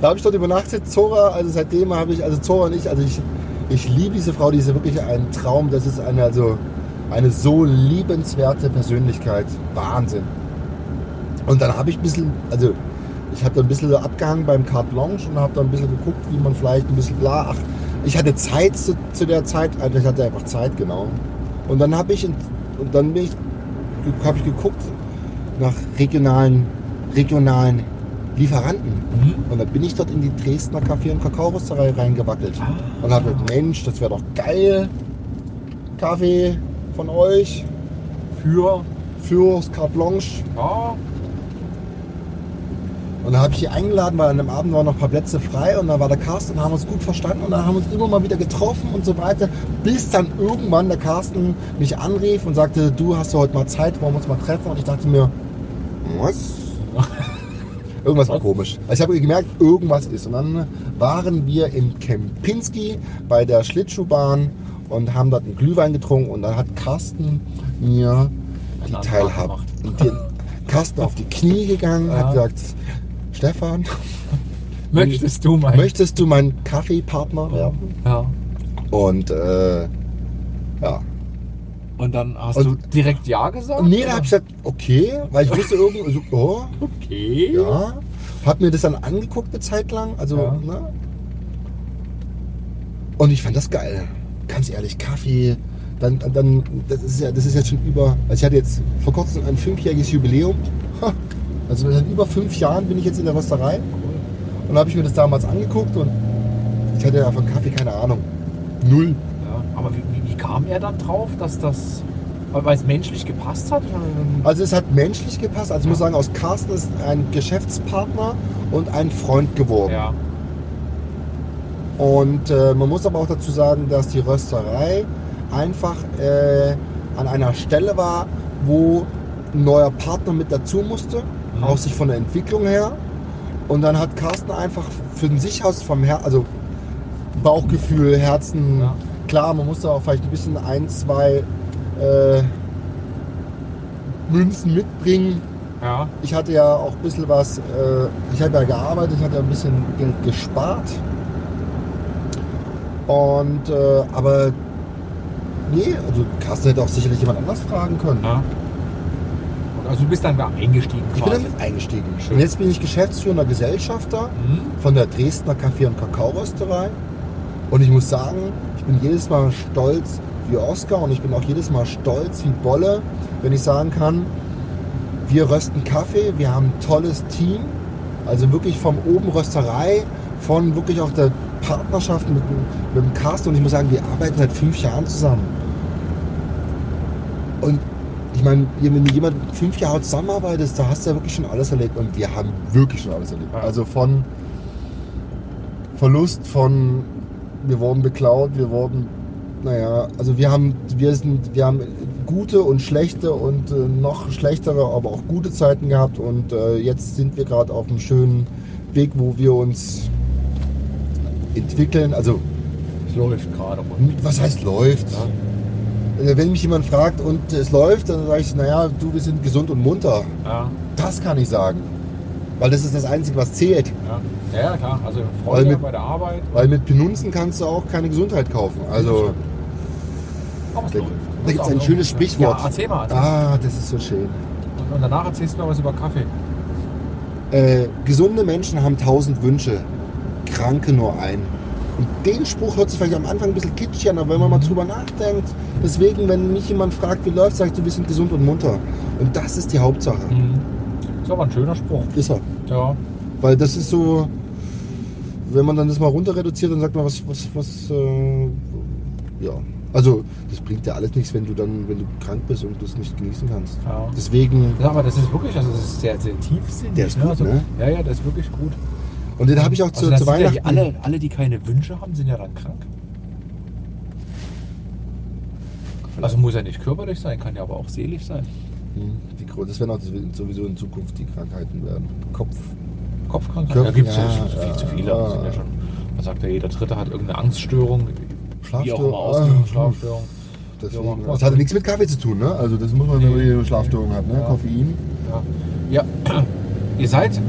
Da habe ich dort übernachtet. Zora, also seitdem habe ich, also Zora und ich, also ich, ich liebe diese Frau, die ist wirklich ein Traum. Das ist eine, also eine so liebenswerte Persönlichkeit. Wahnsinn. Und dann habe ich ein bisschen, also ich habe da ein bisschen abgehangen beim Carte Blanche und habe da ein bisschen geguckt, wie man vielleicht ein bisschen bla. Ach, ich hatte Zeit zu, zu der Zeit, also ich hatte einfach Zeit, genau. Und dann habe ich, und dann bin ich, habe ich geguckt nach regionalen, regionalen Lieferanten. Mhm. Und dann bin ich dort in die Dresdner Kaffee- und Kakaorösterei reingewackelt. Ah. Und habe gedacht, Mensch, das wäre doch geil. Kaffee von euch Für. fürs Carte Blanche. Ja. Und dann habe ich hier eingeladen, weil an dem Abend waren noch ein paar Plätze frei und da war der Carsten und haben uns gut verstanden und dann haben wir uns immer mal wieder getroffen und so weiter, bis dann irgendwann der Carsten mich anrief und sagte, du hast du heute mal Zeit, wollen wir uns mal treffen? Und ich dachte mir, was? Irgendwas war komisch. Also ich habe gemerkt, irgendwas ist. Und dann waren wir in Kempinski bei der Schlittschuhbahn und haben dort einen Glühwein getrunken und dann hat Carsten mir die Teilhabe. gemacht. Und den Carsten auf die Knie gegangen, Ja. hat gesagt, Stefan, Möchtest du mein. möchtest du mein Kaffeepartner werden? Ja. Und äh, ja. Und dann hast Und- du direkt Ja gesagt? Nee, da oder? habe ich gesagt, okay, weil ich wusste irgendwie, so, oh, Okay. ja. Hab mir das dann angeguckt eine Zeit lang. Also, Ja. ne? Und ich fand das geil. Ganz ehrlich, Kaffee. Dann, dann, das ist ja, das ist jetzt schon über. Also ich hatte jetzt vor kurzem ein fünfjähriges Jubiläum. Also seit über fünf Jahren bin ich jetzt in der Rösterei. Und habe ich mir das damals angeguckt und ich hatte ja von Kaffee keine Ahnung. Null. Ja. Aber wie kam er dann drauf, dass das. Weil es menschlich gepasst hat? Also es hat menschlich gepasst. Also ich muss sagen, aus Carsten ist ein Geschäftspartner und ein Freund geworden. Ja. Und äh, man muss aber auch dazu sagen, dass die Rösterei einfach äh, an einer Stelle war, wo ein neuer Partner mit dazu musste, Mhm. auch sich von der Entwicklung her. Und dann hat Carsten einfach für sich aus vom Her also Bauchgefühl, Herzen, Ja. Klar, man muss da auch vielleicht ein bisschen ein, zwei äh, Münzen mitbringen. Ja. Ich hatte ja auch ein bisschen was, äh, ich habe ja gearbeitet, ich hatte ja ein bisschen Geld gespart. Und, äh, aber nee, also Carsten hätte auch sicherlich jemand anders fragen können. ja. Also du bist dann da eingestiegen Ich bin quasi. damit eingestiegen. Schön. Und jetzt bin ich geschäftsführender Gesellschafter Mhm. von der Dresdner Kaffee- und Kakaorösterei. Und ich muss sagen, ich bin jedes Mal stolz wie Oskar und ich bin auch jedes Mal stolz wie Bolle, wenn ich sagen kann, wir rösten Kaffee, wir haben ein tolles Team. Also wirklich vom oben Rösterei, von wirklich auch der Partnerschaft mit, dem- mit dem Carsten. Und ich muss sagen, wir arbeiten seit fünf Jahren zusammen. Und ich meine, wenn du jemand fünf Jahre zusammenarbeitest, da hast du ja wirklich schon alles erlebt. Und wir haben wirklich schon alles erlebt. Also von Verlust, von wir wurden beklaut, wir wurden, naja, also wir haben, wir sind, wir haben gute und schlechte und äh, noch schlechtere, aber auch gute Zeiten gehabt. Und äh, jetzt sind wir gerade auf einem schönen Weg, wo wir uns entwickeln. Also Es läuft gerade rund. was heißt läuft? Ja. Äh, Wenn mich jemand fragt und es läuft, dann sage ich, naja, du, wir sind gesund und munter. Ja. Das kann ich sagen. Weil das ist das Einzige, was zählt. Ja. ja, klar. Also Freude mit- bei der Arbeit. Weil mit Penunzen kannst du auch keine Gesundheit kaufen. Also, Aber es da, läuft. da gibt es ein schönes Sprichwort. Ja, erzähl mal. Erzähl. Ah, das ist so schön. Und danach erzählst du noch was über Kaffee. Äh, gesunde Menschen haben tausend Wünsche, Kranke nur einen. Und den Spruch hört sich vielleicht am Anfang ein bisschen kitschig an, aber wenn man mal drüber nachdenkt, deswegen, wenn mich jemand fragt, wie läuft, sage ich, du, sind gesund und munter. Und das ist die Hauptsache. Mhm. Ist aber ein schöner Spruch. Ist er. Ja. Weil das ist so, wenn man dann das mal runter reduziert, dann sagt man, was, was, was, äh, ja. Also, das bringt dir alles nichts, wenn du dann, wenn du krank bist und das nicht genießen kannst. ja. Deswegen, Ja, aber das ist wirklich, also das ist sehr, sehr tiefsinnig. Der ist gut, also, ne? Ja, ja, der ist wirklich gut. und den habe ich auch zu, also zu sind ja Weihnachten. die, alle, alle, die keine Wünsche haben, sind ja dann krank. Also muss ja nicht körperlich sein, kann ja aber auch seelisch sein. Die, das werden auch sowieso in Zukunft die Krankheiten werden. Kopf. Kopfkrankheit? Kopf- da gibt es ja, ja, schon viel ja, zu viele. ja. Ja schon, man sagt ja, jeder Dritte hat irgendeine Angststörung. Schlafstörung. Ah, Schlafstörung. Deswegen, Ja, das hat nichts mit Kaffee zu tun, ne? Also das muss man, wenn man Nee. Schlafstörung hat, ne? Ja. Koffein. Ja. ja. Ihr seid,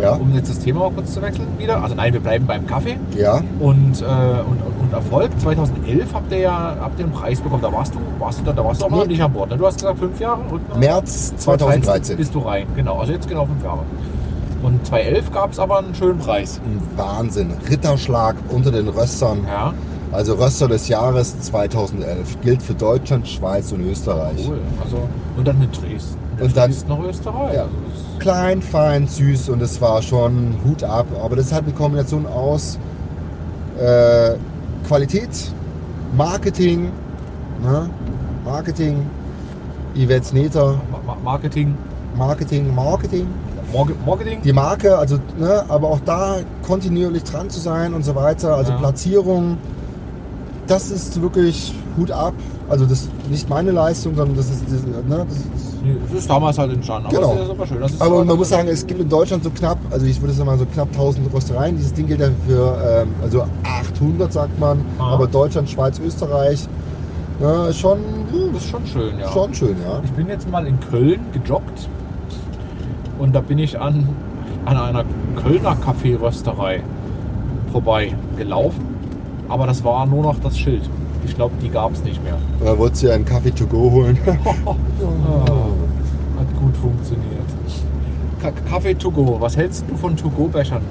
Ja. um jetzt das Thema mal kurz zu wechseln, wieder. Also nein, wir bleiben beim Kaffee. Ja. Und, äh, und, und Erfolg. 2011 habt ihr ja habt ihr einen Preis bekommen. Da warst du, warst du da, da warst du auch noch Nee. nicht an Bord. Ne? Du hast gesagt fünf Jahre. Rücknahme? März 2013. bist du rein. Genau, also jetzt genau fünf Jahre. Und 2011 gab es aber einen schönen Preis. Ein Wahnsinn. Ritterschlag unter den Röstern. Ja, Also Röster des Jahres 2011. Gilt für Deutschland, Schweiz und Österreich. cool. Also, und dann mit Dresden. Und dann- Dresden nach Österreich. Ja. Also Klein, fein, süß und es war schon Hut ab. Aber das ist halt eine Kombination aus äh, Qualität, Marketing, ne? Marketing, Yvette Neter, Ma- Ma- Marketing. Marketing, Marketing. Marketing. Die Marke, also, ne, aber auch da kontinuierlich dran zu sein und so weiter. Also Ja. Platzierung, das ist wirklich Hut ab. Also das ist nicht meine Leistung, sondern das ist, das, ne, das ist Das ist damals halt entstanden. Aber Genau. das ist aber schön. Aber man muss sagen, es gibt in Deutschland so knapp, also ich würde sagen mal so knapp 1000 Röstereien. Dieses Ding gilt ja für ähm, also 800 sagt man, Ah. aber Deutschland, Schweiz, Österreich, ne, ist schon, Das ist schon schön, ja. schon schön, ja. Ich bin jetzt mal in Köln gejoggt und da bin ich an, an einer Kölner Kaffeerösterei vorbei gelaufen. Aber das war nur noch das Schild. Ich glaube, die gab es nicht mehr. Da wolltest du ja einen Kaffee to go holen. Ah, hat gut funktioniert. Ka Kaffee to go. Was hältst du von to go Bechern?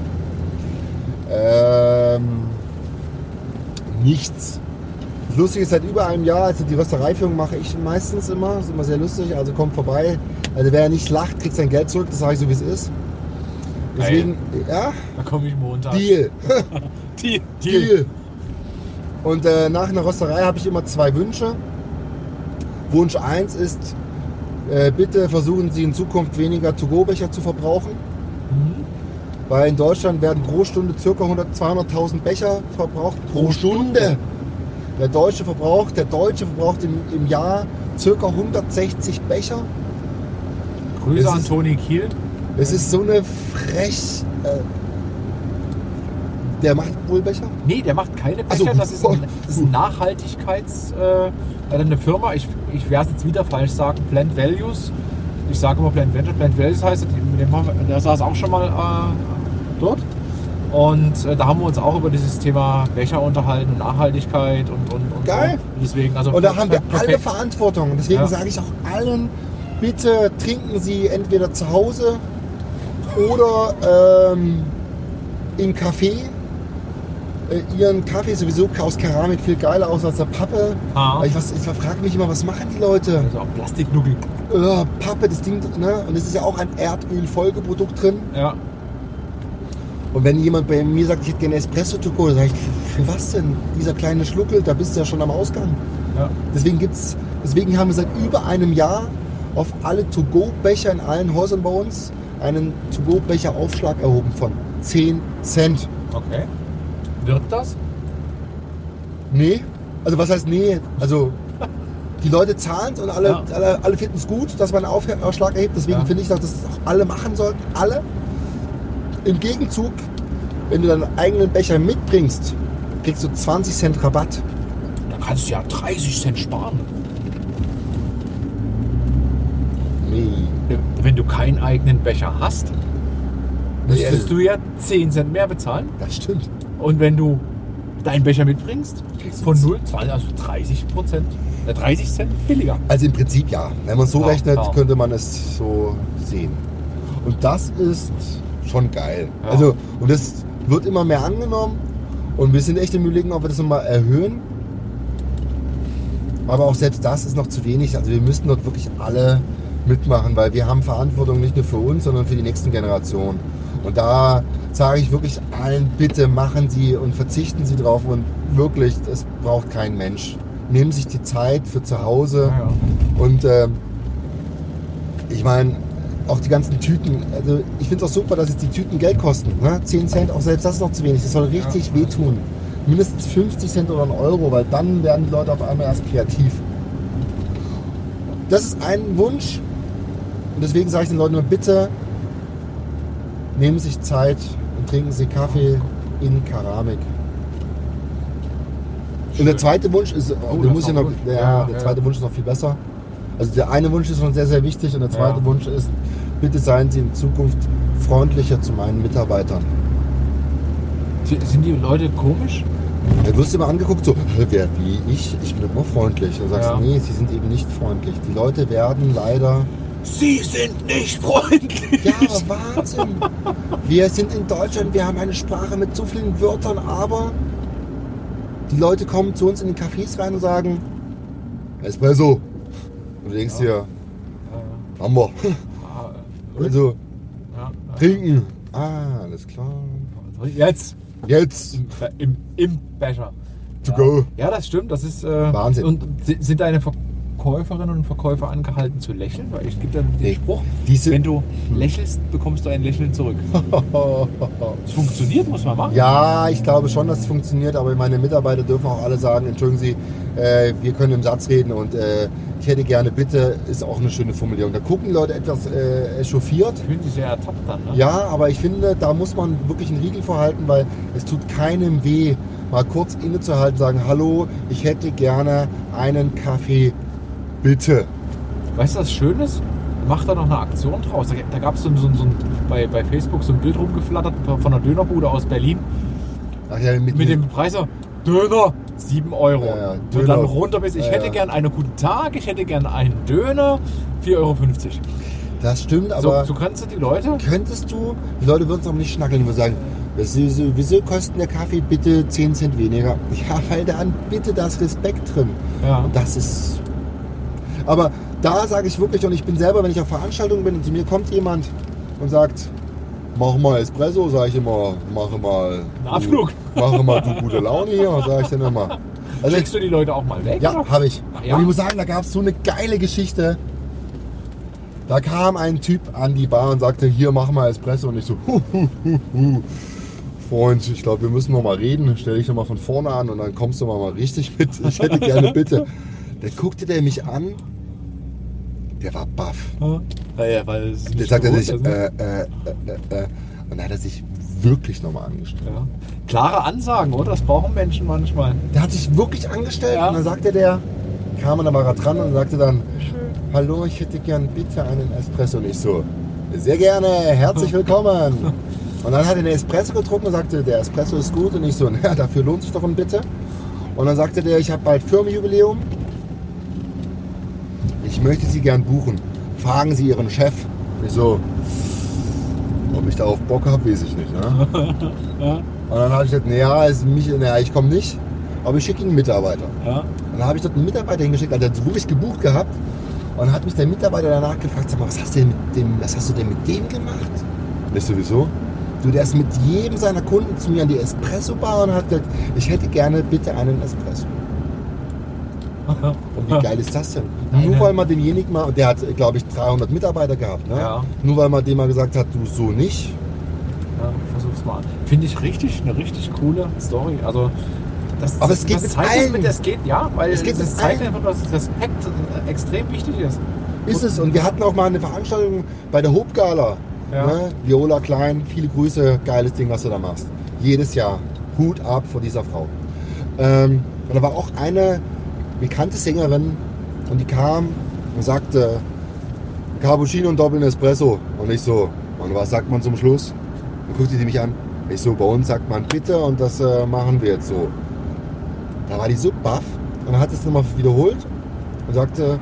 ähm, nichts. Das Lustige ist, seit über einem Jahr, also die Röstereiführung mache ich meistens immer, ist immer sehr lustig, also kommt vorbei. Also wer nicht lacht, kriegt sein Geld zurück, das sage ich so wie es ist. Deswegen, ja, Da komme ich Montag. Deal. Deal. Deal. Und äh, nach einer Rösterei habe ich immer zwei Wünsche. Wunsch 1 ist, äh, bitte versuchen Sie in Zukunft weniger To-Go-Becher zu verbrauchen. Mhm. Weil in Deutschland werden pro Stunde ca. 100 200.000 Becher verbraucht. Pro Stunde! Der Deutsche verbraucht, der Deutsche verbraucht im, im Jahr ca. 160 Becher. Grüße Es an Toni Kiel. Es ist so eine frech. Äh, Der macht Wohlbecher? Nee, der macht keine. Becher. Das ist, ein, das ist ein Nachhaltigkeits... Äh, also eine Firma, ich, ich werde es jetzt wieder falsch sagen, Plant Values. Ich sage immer Plant Venture. Plant Values heißt, mit dem der saß auch schon mal äh, dort. Und äh, da haben wir uns auch über dieses Thema Becher unterhalten und Nachhaltigkeit und, und, und Geil. So. Deswegen, also Und da haben wir perfekt. alle Verantwortung. Deswegen Ja. sage ich auch allen, bitte trinken Sie entweder zu Hause oder ähm, im Café. Äh, ihren Kaffee sowieso aus Keramik viel geiler aus als der Pappe. Ah. Ich, was- ich frage mich immer, was machen die Leute? Also auch Plastiknuggel. Äh, Pappe, das Ding, ne? Und es ist ja auch ein Erdöl-Folgeprodukt drin. Ja. Und wenn jemand bei mir sagt, ich hätte gerne Espresso to go, dann sage ich, für was denn? Dieser kleine Schluckel, da bist du ja schon am Ausgang. ja. Deswegen, gibt's, deswegen haben wir seit über einem Jahr auf alle To-Go-Becher in allen Häusern bei uns einen To-Go-Becher-Aufschlag erhoben von 10 Cent. Okay. Wirkt das? Nee, also was heißt nee? Also die Leute zahlen es und alle, Ja. alle, alle finden es gut, dass man einen Auf- Aufschlag erhebt. Deswegen Ja. finde ich, dass das auch alle machen sollten. Alle. Im Gegenzug, wenn du deinen eigenen Becher mitbringst, kriegst du 20 Cent Rabatt. Dann kannst du ja 30 Cent sparen. Nee. Wenn du keinen eigenen Becher hast, müsstest Ja. du ja 10 Cent mehr bezahlen. Das stimmt. Und wenn du deinen Becher mitbringst, Kriegst du von z- 0, 20, also 30 Prozent, äh, 30 Cent billiger. Also im Prinzip ja. Wenn man so Ja, rechnet, ja. könnte man es so sehen. Und das ist schon geil. Ja. Also, und das wird immer mehr angenommen. Und wir sind echt im Überlegen, ob wir das nochmal erhöhen. Aber auch selbst das ist noch zu wenig. Also wir müssten dort wirklich alle mitmachen, weil wir haben Verantwortung nicht nur für uns, sondern für die nächsten Generationen. Und da sage ich wirklich allen, bitte machen Sie und verzichten Sie drauf. Und wirklich, es braucht kein Mensch. Nehmen sich die Zeit für zu Hause. Ja, ja. Und ähm, ich meine, auch die ganzen Tüten, also ich finde es auch super, dass jetzt die Tüten Geld kosten. Ne? 10 Cent, auch selbst das ist noch zu wenig. Das soll richtig Ja. wehtun. Mindestens 50 Cent oder ein Euro, weil dann werden die Leute auf einmal erst kreativ. Das ist ein Wunsch. Und deswegen sage ich den Leuten nur, bitte nehmen Sie sich Zeit und trinken Sie Kaffee in Keramik. Und der zweite Wunsch ist, Oh, der ist ja noch gut. ja, Ja, der ja. zweite Wunsch ist noch viel besser. Also der eine Wunsch ist schon sehr, sehr wichtig und der zweite Ja. Wunsch ist, bitte seien Sie in Zukunft freundlicher zu meinen Mitarbeitern. Sind die Leute komisch? Da wirst du immer angeguckt, so, "Hä, wer wie ich? Ich bin immer freundlich. Und du sagst, Ja. nee, sie sind eben nicht freundlich. Die Leute werden leider. Sie sind nicht freundlich. Ja, aber Wahnsinn! Wir sind in Deutschland, wir haben eine Sprache mit so vielen Wörtern, aber die Leute kommen zu uns in den Cafés rein und sagen, Espresso. Und du denkst dir, haben wir. Also, Ja, trinken. Ah, alles klar. ja. Jetzt Jetzt. im, im, im Becher. To ja. go. Ja, das stimmt. Das ist äh, Wahnsinn. Und si- sind deine Verkäuferinnen und Verkäufer angehalten zu lächeln? Weil ich gebe dann den. Spruch, Die sind- wenn du lächelst, bekommst du ein Lächeln zurück. Es funktioniert, muss man machen. Ja, ich glaube schon, dass es funktioniert, aber meine Mitarbeiter dürfen auch alle sagen, entschuldigen Sie, äh, wir können im Satz reden und äh, ich hätte gerne bitte, ist auch eine schöne Formulierung. Da gucken die Leute etwas äh, echauffiert. Fühlen sich sehr ertappt dann. Ne? Ja, aber ich finde, da muss man wirklich einen Riegel vorhalten, weil es tut keinem weh, mal kurz innezuhalten, sagen, hallo, ich hätte gerne einen Kaffee, bitte. Weißt du, was Schönes? Macht da noch eine Aktion draus. Da, da gab es so, ein- so, so bei, bei Facebook so ein Bild rumgeflattert von einer Dönerbude aus Berlin Ach ja, mit, mit dem Preis so, Döner 7 Euro. Ja, ja, Und Döner. dann runter bis, ich Ja, hätte gern einen guten Tag, ich hätte gern einen Döner, 4,50 Euro. Das stimmt, So, aber so kannst du die Leute. könntest du, die Leute würden es noch nicht schnackeln, die würden sagen, wieso, wieso kostet der Kaffee bitte 10 Cent weniger? Ja, weil da an bitte das Respekt drin. Ja. Und das ist. Aber da sage ich wirklich, und ich bin selber, wenn ich auf Veranstaltungen bin und zu mir kommt jemand und sagt, mach mal Espresso, sage ich immer, mache mal. Ein Abflug. Du, mache mal du gute Laune hier, sage ich dann immer. Also Schickst du die Leute auch mal weg? ja, habe ich. Ja? Und ich muss sagen, da gab es so eine geile Geschichte. Da kam ein Typ an die Bar und sagte, hier mach mal Espresso. Und ich so, hu, hu, hu, hu. Freund, ich glaube, wir müssen noch mal reden. Stell dich noch mal von vorne an und dann kommst du mal, mal richtig mit. Ich hätte gerne bitte. Da guckte der mich an. Der war baff. Ja, ja, weil es Der nicht sagte so sich, ist, ne? äh, äh, äh, äh, äh. Und dann hat er sich wirklich nochmal angestellt. Ja. Klare Ansagen, oder? Das brauchen Menschen manchmal. Der hat sich wirklich angestellt Ja. und dann sagte der, kam und dann war er dran und sagte dann, hallo, ich hätte gern bitte einen Espresso. Und ich so, sehr gerne, herzlich willkommen. Und dann hat er einen Espresso getrunken und sagte, der Espresso ist gut. Und ich so, naja, dafür lohnt sich doch ein Bitte. Und dann sagte der, ich habe bald Firmenjubiläum. Ich möchte Sie gern buchen. Fragen Sie Ihren Chef. Ich so, ob ich darauf Bock habe, weiß ich nicht. Ne? Ja. Und dann habe ich gesagt, naja, mich, naja, ich komme nicht, aber ich schicke Ihnen einen Mitarbeiter. Ja. Und dann habe ich dort einen Mitarbeiter hingeschickt, also der hat wirklich gebucht gehabt. Und dann hat mich der Mitarbeiter danach gefragt, sag mal, was hast du denn mit dem, was hast du denn mit dem gemacht? Und ich sowieso. Du, der ist mit jedem seiner Kunden zu mir an die Espresso-Bar und hat gesagt, ich hätte gerne bitte einen Espresso. Und wie geil ist das denn? Nein, Nur weil man demjenigen mal, und der hat, glaube ich, 300 Mitarbeiter gehabt, ne? Ja. Nur weil man dem mal gesagt hat, du so nicht. Ja, versuch's mal. Finde ich richtig, eine richtig coole Story. Also, das, Aber es geht das mit zeigt allen. Mit, das geht, ja, weil Es geht das zeigt einfach, dass Respekt äh, extrem wichtig ist. Ist es. Und wir hatten auch mal eine Veranstaltung bei der Hope Gala. Ja. Ne? Viola Klein, viele Grüße, geiles Ding, was du da machst. Jedes Jahr. Hut ab vor dieser Frau. Ähm, und da war auch eine bekannte Sängerin und die kam und sagte Cappuccino und Doppeln Espresso. Und ich so, und was sagt man zum Schluss? Dann guckte die mich an. Ich so, bei uns sagt man bitte und das äh, machen wir jetzt so. Da war die so baff und hat es nochmal wiederholt und sagte,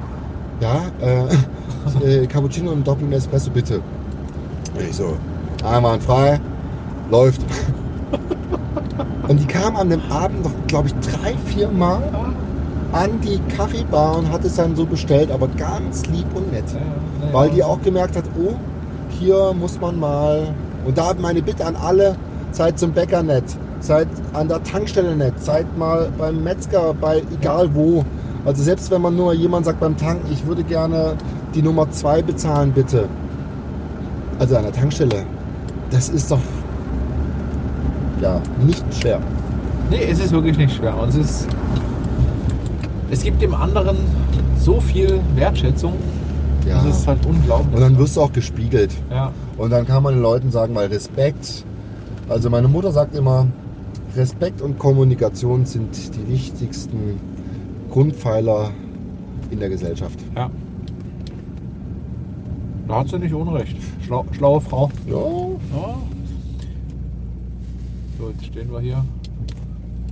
ja, äh, äh, Cappuccino und Doppeln Espresso bitte. Und ich so, einmal frei, läuft. Und die kam an dem Abend noch, glaube ich, drei, vier Mal an die Kaffeebar und hat es dann so bestellt, aber ganz lieb und nett. Weil die auch gemerkt hat, oh, hier muss man mal. Und da meine Bitte an alle, seid zum Bäcker nett, seid an der Tankstelle nett, seid mal beim Metzger, bei egal wo. Also selbst wenn man nur jemand sagt beim Tanken, ich würde gerne die Nummer zwei bezahlen, bitte. Also an der Tankstelle. Das ist doch ja nicht schwer. Nee, es ist wirklich nicht schwer. Und es ist. Es gibt dem anderen so viel Wertschätzung. Ja. Das ist halt unglaublich. Und dann wirst du auch gespiegelt. ja. Und dann kann man den Leuten sagen, weil Respekt, also meine Mutter sagt immer, Respekt und Kommunikation sind die wichtigsten Grundpfeiler in der Gesellschaft. ja. Da hat sie nicht unrecht. Schlau, schlaue Frau. Ja, Ja. So, jetzt stehen wir hier.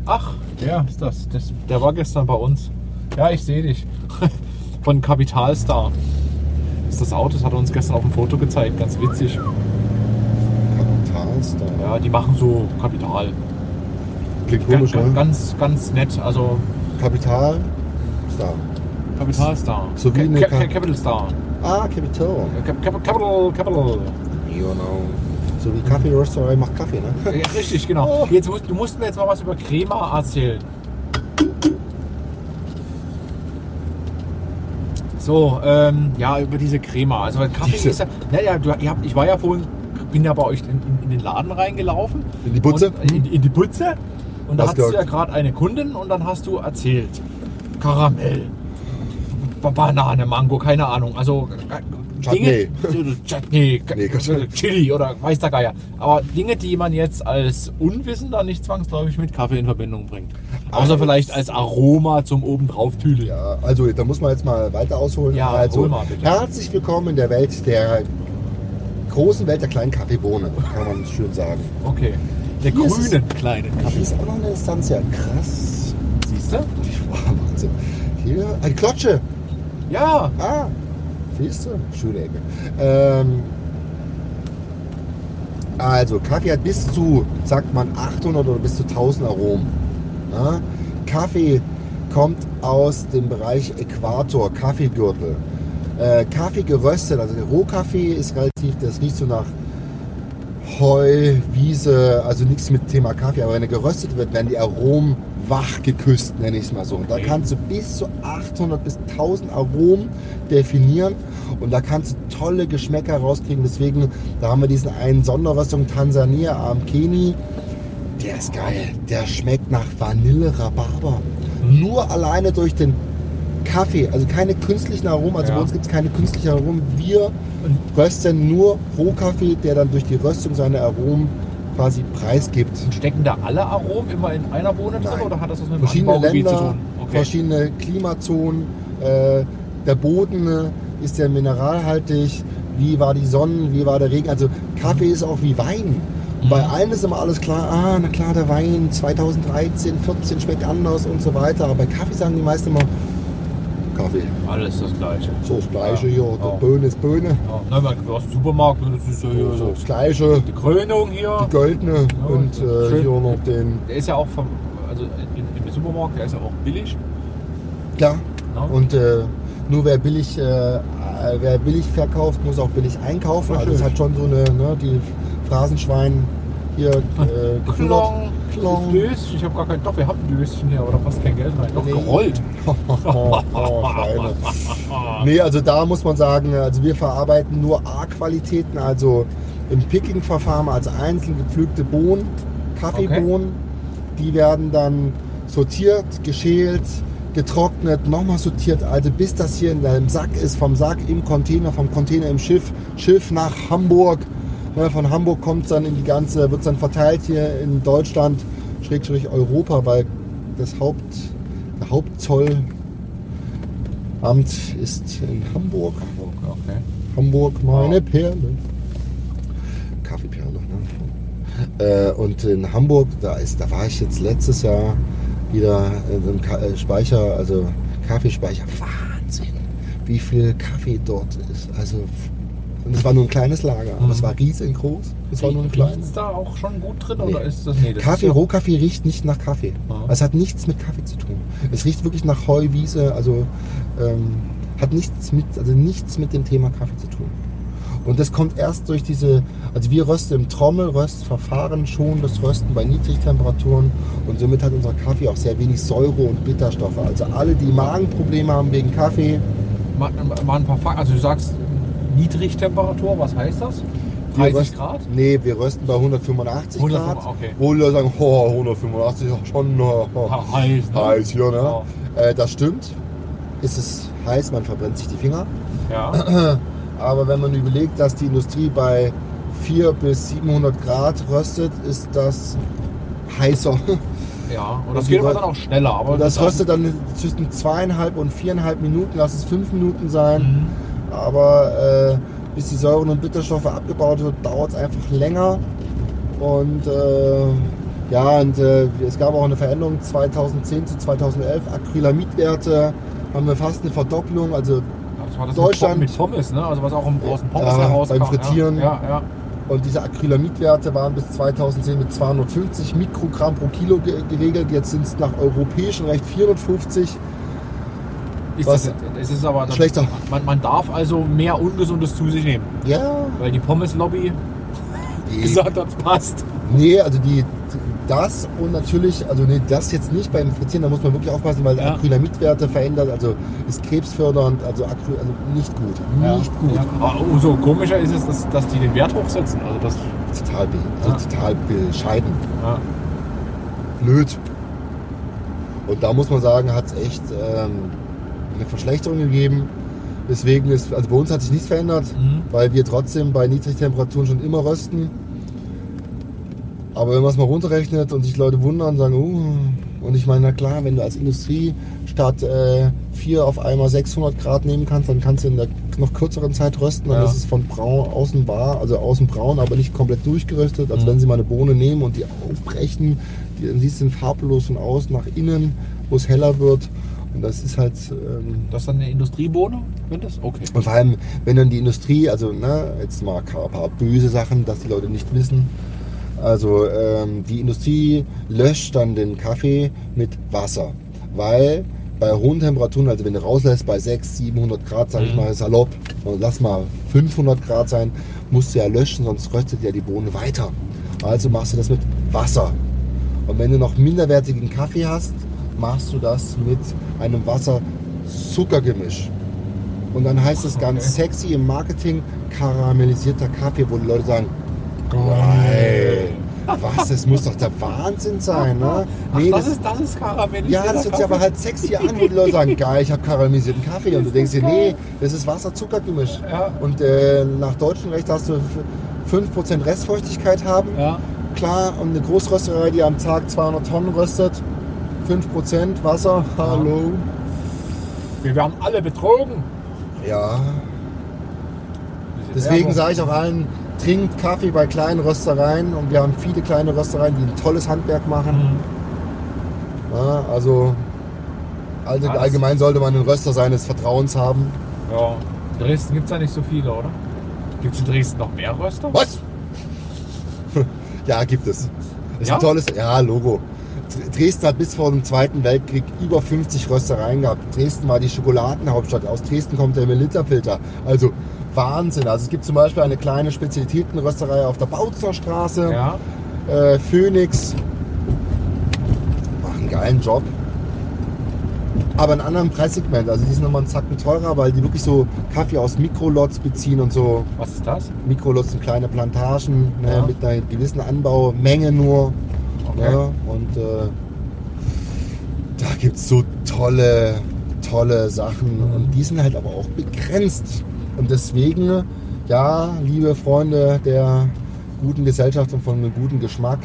Ach, der ist das. das. Der war gestern bei uns. Ja, ich sehe dich. Von Kapitalstar. Das ist das Auto, das hat er uns gestern auf dem Foto gezeigt. Ganz witzig. Kapitalstar. Ja, die machen so Kapital. Klingt Ganz, komisch, ne? ganz, ganz nett. Also Kapital, Star. Kapitalstar. So wie eine Ka- Capital Star. Ah, Capital. Cap- Cap- Capital, Capital. You know. So wie Kaffee-Rösterei macht Kaffee, ne? Ja, richtig, genau. Jetzt musst, du musst mir jetzt mal was über Crema erzählen. So, ähm, ja, über diese Crema. Also Kaffee Diese. ist ja. Naja, du, ihr habt, ich war ja vorhin, bin ja bei euch in, in, in den Laden reingelaufen. In die Butze? Und, in, in die Butze. Und da Was hast du ja gerade eine Kundin und dann hast du erzählt. Karamell. Ba- Banane, Mango, keine Ahnung. Also äh, Chutney. Dinge, Chutney, Nee, Gott. Chili oder weiß der Geier. Aber Dinge, die man jetzt als Unwissender nicht zwangsläufig mit Kaffee in Verbindung bringt. Außer vielleicht als Aroma zum obendrauf tüdeln. Ja, also da muss man jetzt mal weiter ausholen. Ja, also, mal bitte. Herzlich willkommen in der Welt der großen Welt der kleinen Kaffeebohne, kann man schön sagen. Okay. Der Hier ist grünen kleinen Hier Kaffee. ist auch noch eine Instanz, ja krass. Siehst du? Wahnsinn. Hier, eine Klotsche. Ja. Ah, siehst du? Schöne Ecke. Ähm, also, Kaffee hat bis zu, sagt man, 800 oder bis zu 1000 Aromen. Ja? Kaffee kommt aus dem Bereich Äquator, Kaffeegürtel. Äh, Kaffee geröstet, also der Rohkaffee ist relativ, das riecht so nach Heu, Wiese, also nichts mit Thema Kaffee, aber wenn er geröstet wird, werden die Aromen wach geküsst, nenne ich es mal so. Und da kannst du bis zu 800 bis 1000 Aromen definieren und da kannst du tolle Geschmäcker rauskriegen. Deswegen, da haben wir diesen einen Sonderröstung Tansania Amkeni. Der ist geil. Der schmeckt nach Vanille Rhabarber. Nur alleine durch den Kaffee, also keine künstlichen Aromen. Also Ja. bei uns gibt es keine künstlichen Aromen. Wir rösten nur Rohkaffee, der dann durch die Röstung seine Aromen quasi preisgibt. Stecken da alle Aromen immer in einer Bohne drin Nein. oder hat das was mit dem Verschiedene zu Länder, tun? Okay. verschiedene Klimazonen, äh, der Boden äh, ist der mineralhaltig, wie war die Sonne, wie war der Regen. Also Kaffee ist auch wie Wein. Bei allen ist immer alles klar, ah, na klar, der Wein 2013, 14 schmeckt anders und so weiter. Aber bei Kaffee sagen die meisten immer, Kaffee, Alles das Gleiche. so das Gleiche Ja. hier, Ja. der Böhne ist Böhne, Ja. Nein, man, du hast einen Supermarkt, ne, das ist ja hier so so. das Gleiche, Die Krönung hier. die Goldene und äh, hier noch den, Der ist ja auch vom, also im Supermarkt, der ist ja auch billig. klar. Ne? Und äh, nur wer billig, äh, äh, wer billig verkauft, muss auch billig einkaufen. Also es hat schon so eine, ne, die Phrasenschwein hier äh, gefüttert. Klong. Klong. Döschen. Ich habe gar kein. Doch, wir haben ein Döschen hier, aber da passt kein Geld rein. Doch, Nee. gerollt. oh, Schweine. Nee, also da muss man sagen, also wir verarbeiten nur A-Qualitäten, also im Picking-Verfahren als einzeln gepflückte Bohnen, Kaffeebohnen. Die werden dann sortiert, geschält, getrocknet, nochmal sortiert, also bis das hier in einem Sack ist, vom Sack im Container, vom Container im Schiff, Schiff nach Hamburg. Von Hamburg kommt es dann in die ganze, wird es dann verteilt hier in Deutschland, Schrägstrich Europa, weil das Haupt, der Hauptzollamt ist in Hamburg. Hamburg, okay. Hamburg, meine Ja. Perle. Kaffeeperle, ne? Äh, und in Hamburg, da, ist, da war ich jetzt letztes Jahr wieder in einem Ka äh, Speicher, also Kaffeespeicher. Wahnsinn, wie viel Kaffee dort ist. Also, und es war nur ein kleines Lager, aber Mhm. es war riesengroß. Es war nur ein kleines. da auch schon gut drin Nee. oder ist das nee, das Kaffee, ist ja- Rohkaffee riecht nicht nach Kaffee. Aha. Es hat nichts mit Kaffee zu tun. Es riecht wirklich nach Heu, Wiese, also ähm, hat nichts mit, also nichts mit dem Thema Kaffee zu tun. Und das kommt erst durch diese, also wir rösten im Trommelröstverfahren schon das Rösten bei Niedrigtemperaturen und somit hat unser Kaffee auch sehr wenig Säure und Bitterstoffe. Also alle, die Magenprobleme haben wegen Kaffee, Mal, mal ein paar Fakten. Also du sagst Niedrigtemperatur, was heißt das? wir 30 rösten, Grad? Nee, wir rösten bei 185 Grad. 185, okay. Wo die Leute sagen, oh, 185 ist schon oh, oh, heiß, ne? heiß hier, ne? Ja. Äh, das stimmt. Ist es heiß, man verbrennt sich die Finger. Ja. Aber wenn man überlegt, dass die Industrie bei 400 bis 700 Grad röstet, ist das heißer. Ja, und das geht aber dann auch schneller. Aber das röstet dann zwischen zweieinhalb und viereinhalb Minuten, lass es fünf Minuten sein. Mhm. Aber äh, bis die Säuren und Bitterstoffe abgebaut wird, dauert es einfach länger. Und äh, ja, und äh, es gab auch eine Veränderung 2010 zu 2011. Acrylamidwerte haben wir fast eine Verdopplung. Also Das war das Deutschland- mit Pommes, ne? Also was auch im, aus dem Pommes Ja, herauskam. beim Frittieren. Ja, ja. Und diese Acrylamidwerte waren bis 2010 mit 250 Mikrogramm pro Kilo ge geregelt. Jetzt sind es nach europäischem Recht 450. Ist, Was? das, ist es aber dann, Schlechter. Man, man darf also mehr Ungesundes zu sich nehmen, Ja, weil die Pommes-Lobby gesagt hat, passt. nee, also die, das und natürlich, also nee, das jetzt nicht beim Frittieren, da muss man wirklich aufpassen, weil Ja. Acrylamidwerte verändert, also ist krebsfördernd, also, Acry, also nicht gut. Nicht gut. Ja. Aber umso komischer ist es, dass, dass die den Wert hochsetzen. Also das, Total, be also Ja. total bescheiden. ja. blöd. Und da muss man sagen, hat es echt ähm, eine Verschlechterung gegeben. Deswegen ist, also bei uns hat sich nichts verändert, Mhm. weil wir trotzdem bei Niedrigtemperaturen schon immer rösten. Aber wenn man es mal runterrechnet und sich Leute wundern, sagen, uh, und ich meine, na klar, wenn du als Industrie statt äh, 4 auf einmal 600 Grad nehmen kannst, dann kannst du in der noch kürzeren Zeit rösten. Dann Ja. ist es von braun, außen war, also außen braun, aber nicht komplett durchgeröstet. Also Mhm. wenn sie mal eine Bohne nehmen und die aufbrechen, die, dann siehst du den farblos von außen nach innen, wo es heller wird. Und das ist halt ähm, Das ist dann eine Industriebohne, wenn das? Okay. und vor allem, wenn dann die Industrie, also ne, jetzt mal ein paar böse Sachen, dass die Leute nicht wissen. Also ähm, die Industrie löscht dann den Kaffee mit Wasser, weil bei hohen Temperaturen, also wenn du rauslässt bei 600, 700 Grad, sag ich Mhm. mal salopp, und lass mal 500 Grad sein, musst du ja löschen, sonst röstet ja die Bohne weiter. Also machst du das mit Wasser. Und wenn du noch minderwertigen Kaffee hast, machst du das mit einem Wasser-Zucker-Gemisch. Und dann heißt es ganz Okay. sexy im Marketing karamellisierter Kaffee, wo die Leute sagen, geil, was, das muss doch der Wahnsinn sein, ne? Ach, Nee, das, das, ist, das ist karamellisiert. ja, das hört sich aber halt sexy an, wo die Leute sagen, geil, ich habe karamellisierten Kaffee. Und du denkst dir, nee, das ist Wasser-Zucker-Gemisch. Ja. Und äh, nach deutschem Recht hast du f- 5% Restfeuchtigkeit haben. Ja. klar, und eine Großrösterei, die am Tag 200 Tonnen röstet, 5% Wasser, hallo. Wir werden alle betrogen. Ja, deswegen sage ich auch allen, trinkt Kaffee bei kleinen Röstereien und wir haben viele kleine Röstereien, die ein tolles Handwerk machen. Mhm. Ja, also, also Alles. allgemein sollte man einen Röster seines Vertrauens haben. Ja. In Dresden gibt es ja nicht so viele, oder? Gibt es in Dresden noch mehr Röster? Was? ja, gibt es. Ist Ja? ein tolles, ja, Logo. Dr- Dresden hat bis vor dem Zweiten Weltkrieg über 50 Röstereien gehabt. Dresden war die Schokoladenhauptstadt. Aus Dresden kommt der Melitterfilter. Also Wahnsinn. Also es gibt zum Beispiel eine kleine Spezialitätenrösterei auf der Bautzner Straße. Ja. Äh, Phoenix. Machen einen geilen Job. Aber in einem anderen Preissegment. Also die sind nochmal einen Zacken teurer, weil die wirklich so Kaffee aus Mikrolots beziehen und so. Was ist das? Mikrolots sind kleine Plantagen ne, Ja. mit einer gewissen Anbaumenge nur. Okay. Ne, und äh, da gibt es so tolle, tolle Sachen. Mhm. Und die sind halt aber auch begrenzt. Und deswegen, ja, liebe Freunde der guten Gesellschaft und von einem guten Geschmack,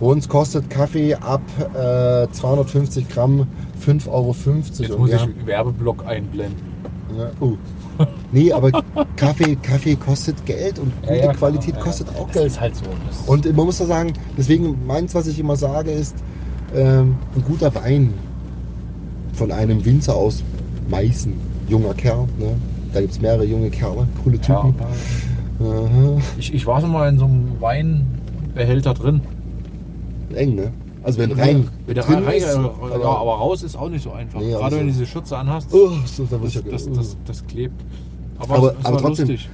bei uns kostet Kaffee ab äh, 250 Gramm 5,50 Euro. Jetzt muss ich haben- einen Werbeblock einblenden. ja, oh. Nee, aber Kaffee, Kaffee kostet Geld und gute Ja, ja. Qualität Ja, kostet auch Das Geld. ist halt so. Das Und man muss da sagen, deswegen meins, was ich immer sage, ist, ähm, ein guter Wein von einem Winzer aus Meißen, junger Kerl, ne? da gibt es mehrere junge Kerle, coole ja, Typen. Ich, ich war schon mal in so einem Weinbehälter drin. Eng, ne? Also wenn rein Wieder drin rein, rein, ist, ja, aber- aber raus ist auch nicht so einfach. Nee, Gerade also- wenn du diese Schürze anhast, Oh, so, da das, ich ja das, das, das klebt. Aber, Aber- aber trotzdem, lustig.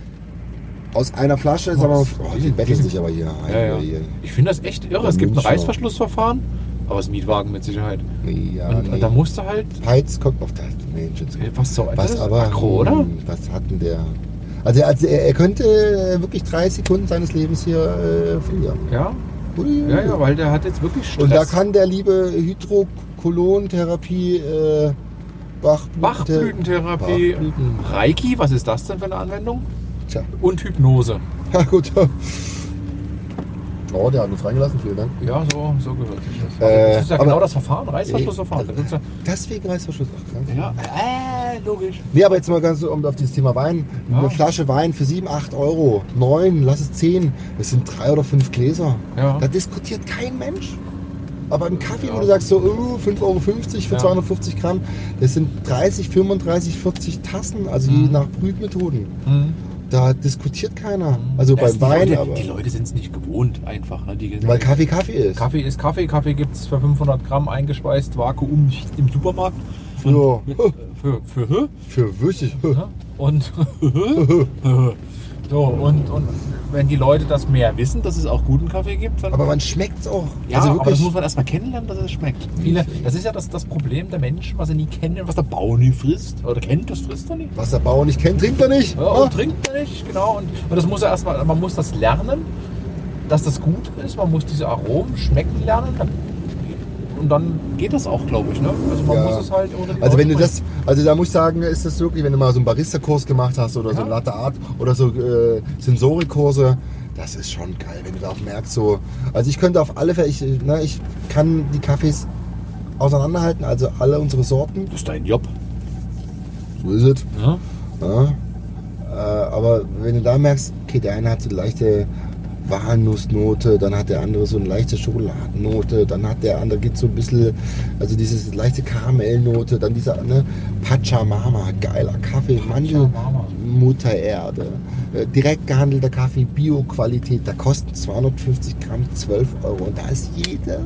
aus einer Flasche, sagen wir mal, oh, die betteln sich aber hier. Ja. Hier. Ich finde das echt irre. Der Es gibt ein. Reißverschlussverfahren, aber es ist ein Mietwagen mit Sicherheit. Ja, und, nee. und da musst du halt, Peitz kommt auf das. Nee, Jens. was so, das Was ist aber, aggro, oder? hm, was hat denn der? Also, also er, er könnte wirklich drei Sekunden seines Lebens hier äh, verlieren. Ja, Ui. ja, ja, weil der hat jetzt wirklich Stress. Und da kann der liebe Hydrokolontherapie, äh, Bachblüten, Bachblütentherapie, Bachblüten. Reiki, was ist das denn für eine Anwendung? Tja, Und Hypnose. ja gut. Oh, der hat uns reingelassen, vielen Dank. Ja, so, so gehört sich das. Äh, das ist ja genau das Verfahren, Reißverschlussverfahren. Ja, Deswegen Reißverschluss. Ach, krank. ja, äh, logisch. Nee, aber jetzt mal ganz so, um auf dieses Thema Wein. Ja. Eine Flasche Wein für 7, 8 Euro, 9, lass es 10. Das sind drei oder fünf Gläser. Ja. Da diskutiert kein Mensch. Aber im Kaffee, Ja. wo du sagst so, oh, 5,50 Euro für Ja. 250 Gramm, das sind 30, 35, 40 Tassen, also je Mhm. nach Brütmethoden. Mhm. Da diskutiert keiner. Also Das- beim Wein, die Leute, aber. Die Leute sind es nicht gewohnt, einfach. Ne? Die, Weil Kaffee Kaffee ist. Kaffee ist Kaffee. Kaffee gibt es für 500 Gramm eingespeist, Vakuum im Supermarkt. Ja. Mit, für, für, für wirklich. Ja, Und, so, und, und wenn die Leute das mehr wissen, dass es auch guten Kaffee gibt, dann. Aber man schmeckt es auch. ja, also aber das wirklich. muss man erstmal kennenlernen, dass es schmeckt. Viele, das ist ja das, das Problem der Menschen, was sie nie kennen, was der Bauer nie frisst. Oder kennt, das frisst er nicht. was der Bauer nicht kennt, trinkt er nicht. Ja, Ah. und trinkt er nicht, genau. Und, und das muss er erstmal, man muss das lernen, dass das gut ist. Man muss diese Aromen schmecken lernen. Dann, und dann geht das auch, glaube ich. Ne? Also man Ja. muss es halt die Also wenn du das, also da muss ich sagen, ist das wirklich, wenn du mal so einen Barista-Kurs gemacht hast oder so Ja. einen Latte Art oder so äh, Sensorikkurse, das ist schon geil, wenn du da auch merkst, so. Also ich könnte auf alle Fälle, ich, ne, ich kann die Kaffees auseinanderhalten, also alle unsere Sorten. Das ist dein Job. So ist es. Ja? Ja. Äh, aber wenn du da merkst, okay, der eine hat so leichte Walnussnote, dann hat der andere so eine leichte Schokoladennote, dann hat der andere geht so ein bisschen, also diese leichte Karamellnote, dann dieser ne, Pachamama, geiler Kaffee, Pachamama. Mutter Erde, äh, direkt gehandelter Kaffee, Bio-Qualität, da kosten 250 Gramm 12 Euro und da ist jeder,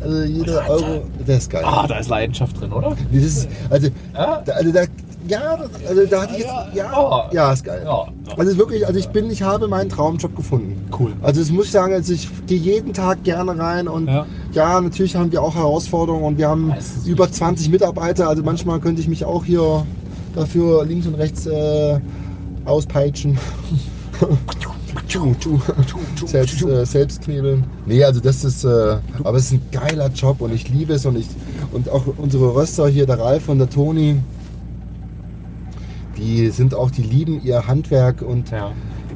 also jeder. Euro, das ist geil. Ah, da ist Leidenschaft drin, oder? Ist, also, Ja? da, also da, ja, das- also da hatte ich jetzt, Ja, ja, ja. ja, ist geil. Ja. Also ist wirklich, also ich bin, ich habe meinen Traumjob gefunden. Cool. Also das muss ich sagen, also ich gehe jeden Tag gerne rein und ja. Ja. natürlich haben wir auch Herausforderungen und wir haben über 20 Mitarbeiter, also manchmal könnte ich mich auch hier dafür links und rechts äh, auspeitschen. selbst, äh, selbst knebeln. Nee, also das ist, äh, aber es ist ein geiler Job und ich liebe es und ich und auch unsere Röster hier, der Ralf und der Toni, die sind auch, die lieben ihr Handwerk und Ja.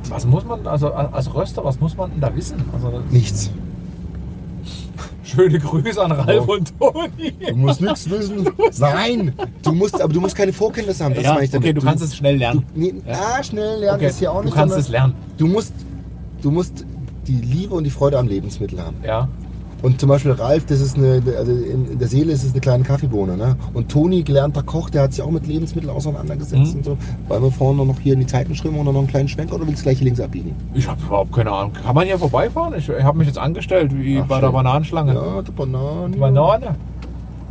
Was muss man, also als Röster, was muss man denn da wissen? Also, Nichts. schöne Grüße an Ralf Oh. und Toni. Du musst nichts wissen. Nein, du musst, aber du musst keine Vorkenntnisse haben. Das Ja, meine ich damit. okay, du kannst es schnell lernen. Du, nee, Ja. ah, schnell lernen Okay, ist hier auch du nicht. kannst sondern es lernen. Du musst, du musst die Liebe und die Freude am Lebensmittel haben. Ja. Und zum Beispiel Ralf, das ist eine, also in, der Seele ist es eine kleine Kaffeebohne. Ne? Und Toni, gelernter Koch, der hat sich auch mit Lebensmitteln auseinandergesetzt Mhm. und so. Wollen wir vorne noch hier in die Zeitenströme oder noch einen kleinen Schwenk oder willst du gleich hier links abbiegen? Ich habe überhaupt keine Ahnung. Kann man hier vorbeifahren? Ich, ich habe mich jetzt angestellt, wie Ach, bei schön. der Bananenschlange. Ja, die Banane. Die Banane.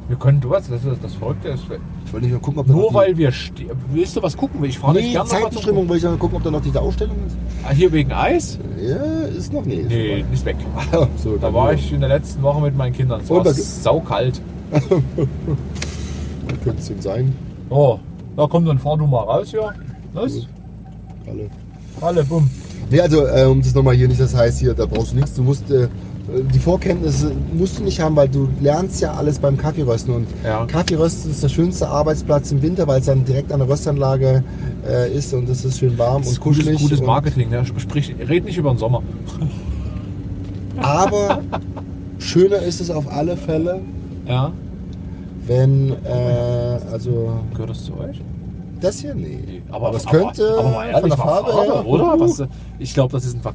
Wir können, du weißt, das, ist, das Verrückte ist, Ich wollte nicht mal gucken, ob da nur noch die, weil wir stehen. Willst du was gucken? Ich fahre nicht Nee, gerne mal zum Zeitenströmung, wollte ich mal gucken, ob da noch diese Ausstellung ist. Ah, Hier wegen Eis? Ja, ist noch nicht. Nee, ist weg. so, Da dann war ich in der letzten Woche mit meinen Kindern. Es Und war da- saukalt. Könnte es denn sein? Oh, da kommt dann fahr du mal raus hier. Was? Alle. Alle, bumm. Nee, also äh, um das nochmal hier nicht, das heißt hier, da brauchst du nichts. Du musst äh, die Vorkenntnisse musst du nicht haben, weil du lernst ja alles beim Kaffeerösten. Und Ja. Kaffeerösten ist der schönste Arbeitsplatz im Winter, weil es dann direkt an der Röstanlage äh, ist und es ist schön warm Das und ist gutes, kuschelig. gutes und- Marketing. Ne? Sprich, red nicht über den Sommer. Aber schöner ist es auf alle Fälle, Ja. wenn, äh, also Gehört das zu euch? das hier, nee. Aber es könnte aber, aber ehrlich, von der mal Farbe her, oder? uh, Was, ich glaube, das ist ein Ver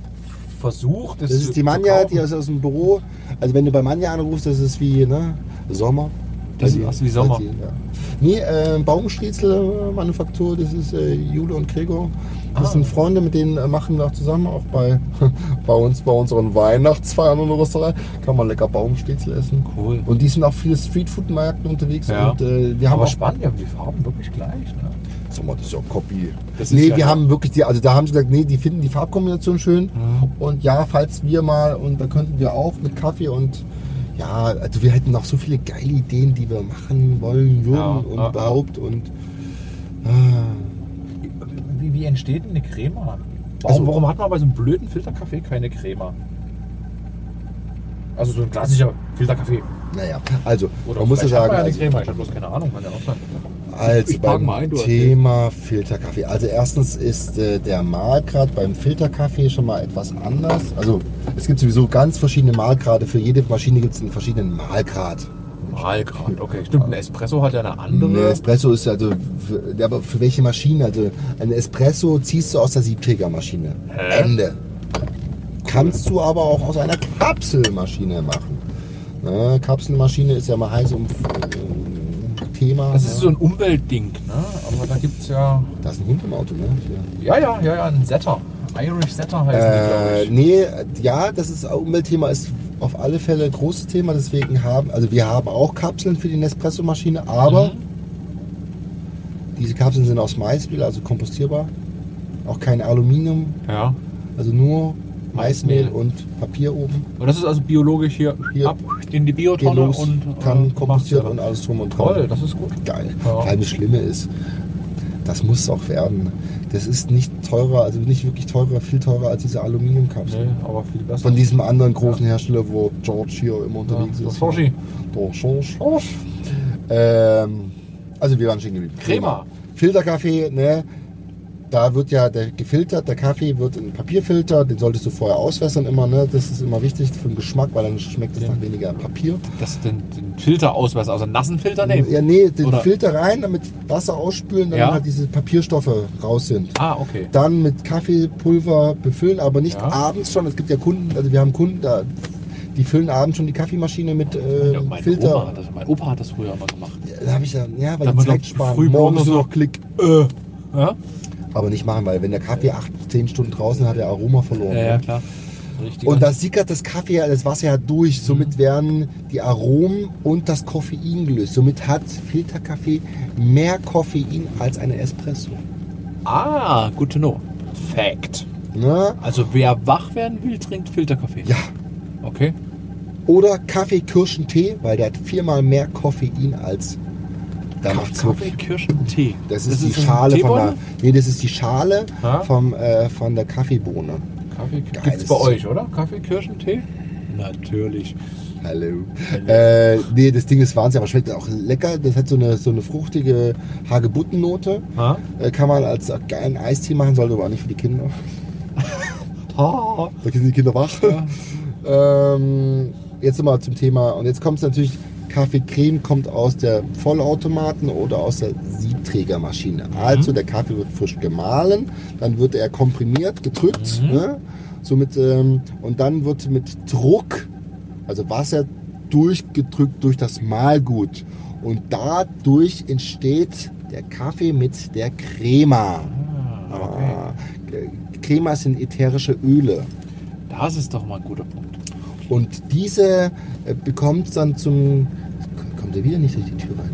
Versuch. Das ist die Manja, die ist aus dem Büro. Also wenn du bei Manja anrufst, das ist wie ne, Sommer. Das ist was wie Sommer. dir, ja. Nee, äh, Baumstriezel-Manufaktur, das ist äh, Jule und Gregor. Das Ah. sind Freunde, mit denen äh, machen wir auch zusammen, auch bei, bei uns, bei unseren Weihnachtsfeiern und Restaurant. Kann man lecker Baumstriezel essen. Cool. Und die sind auch viele Streetfood-Märkten unterwegs. Ja. Und äh, wir haben aber auch spannend, die haben die Farben wirklich gleich. Ne? Sag mal, das ist ja Copy. Das nee, ja wir haben wirklich die, also da haben sie gesagt, nee, die finden die Farbkombination schön. Mhm. Und ja, falls wir mal, und da könnten wir auch mit Kaffee und ja, also wir hätten noch so viele geile Ideen, die wir machen wollen würden Ja, und ja. überhaupt und ah, Wie, wie entsteht denn eine Crema? Warum, Also- warum hat man bei so einem blöden Filterkaffee keine Crema? Also so ein klassischer Filterkaffee. naja, also Oder man muss ja sagen, ja also, eine Crema. Ich habe bloß keine Ahnung. Kann ja auch sein. Also beim ein, Thema Filterkaffee. Also erstens ist äh, der Mahlgrad beim Filterkaffee schon mal etwas anders. Also es gibt sowieso ganz verschiedene Mahlgrade. Für jede Maschine gibt es einen verschiedenen Mahlgrad. Mahlgrad. Okay, stimmt. Ein Espresso hat ja eine andere. Ein Espresso ist also, für, ja, aber für welche Maschine? Also ein Espresso ziehst du aus der Siebträgermaschine. Hä? Ende. Kannst du aber auch aus einer Kapselmaschine machen. Ne, Kapselmaschine ist ja mal heiß um äh, Thema. Das ist ne? so ein Umweltding. Ne? Aber da gibt es ja. Da ist ein Hund im Auto, ne? Ja, ja, ja, ja, ein Setter. Irish Setter die, Äh, glaube ich. nee, ja, das ist Umweltthema ist auf alle Fälle ein großes Thema. Deswegen haben, also wir haben auch Kapseln für die Nespresso-Maschine, aber Mhm. diese Kapseln sind aus Maismehl, also kompostierbar. Auch kein Aluminium, Ja. also nur Maismehl und Papier oben. Und das ist also biologisch hier, Hier. ab in die Biotonne los, und kann äh, kompostiert und alles drum und dran. Toll, das ist gut. Geil. Ja. Vor allem das Schlimme ist, das muss auch werden. Das ist nicht teurer, also nicht wirklich teurer, viel teurer als diese Aluminiumkapseln. Nee, aber viel besser. Von diesem anderen großen Hersteller, wo George hier immer unterwegs Ja, ist. Georgie. Der George. Oh, Ähm, also wir waren stehen geblieben. Crema. Filterkaffee, ne? Da wird ja der gefiltert, der Kaffee wird in Papierfilter, den solltest du vorher auswässern immer, ne? Das ist immer wichtig für den Geschmack, weil dann schmeckt es Ja. nach weniger Papier. das den, den Filter ausweisen, also einen nassen Filter nehmen. Ja, nee, den Oder- Filter rein, damit Wasser ausspülen, damit Ja. halt diese Papierstoffe raus sind. Ah, okay. Dann mit Kaffeepulver befüllen, aber nicht Ja. abends schon. Es gibt ja Kunden, also wir haben Kunden da, die füllen abends schon die Kaffeemaschine mit äh, Ja, mein, Filter. Opa hat das, mein Opa hat das früher immer gemacht. Da habe ich ja, ja, weil Zeit sparen. früh morgens noch Klick. Äh. Ja? Aber nicht machen, weil wenn der Kaffee 8, 10 Stunden draußen hat, der Aroma verloren. Ja, ja, klar. Richtig. Und da sickert das Kaffee, das Wasser ja durch. Mhm. Somit werden die Aromen und das Koffein gelöst. Somit hat Filterkaffee mehr Koffein als eine Espresso. ah, good to know. Fact. Ne? Also wer wach werden will, trinkt Filterkaffee. Ja. Okay. Oder Kaffee, Kirschen, Tee, weil der hat viermal mehr Koffein als. Da macht's Kaffee, wirklich. Kirschen, Tee. Das ist die Schale von der. Nee, das ist die Schale Ja? vom, äh, von der Kaffeebohne. Kaffee gibt's das bei ist- euch, oder? Kaffee, Kirschen, Tee? Natürlich. Hallo. Äh, nee, das Ding ist Wahnsinn, aber schmeckt auch lecker. Das hat so eine, so eine fruchtige Hagebuttennote. Ha? Äh, kann man als geilen Eistee machen, sollte aber auch nicht für die Kinder. Da sind die Kinder wach. ähm, jetzt nochmal zum Thema. Und jetzt kommt es natürlich, Kaffeecreme kommt aus der Vollautomaten oder aus der Siebträgermaschine. Also der Kaffee wird frisch gemahlen, dann wird er komprimiert, gedrückt. Ne? Somit, ähm, und dann wird mit Druck, also Wasser, durchgedrückt durch das Mahlgut. Und dadurch entsteht der Kaffee mit der Crema. Ah, Crema sind ätherische Öle. Das ist doch mal ein guter Punkt. Und diese äh, bekommt dann zum. Kommt er wieder nicht durch die Tür rein?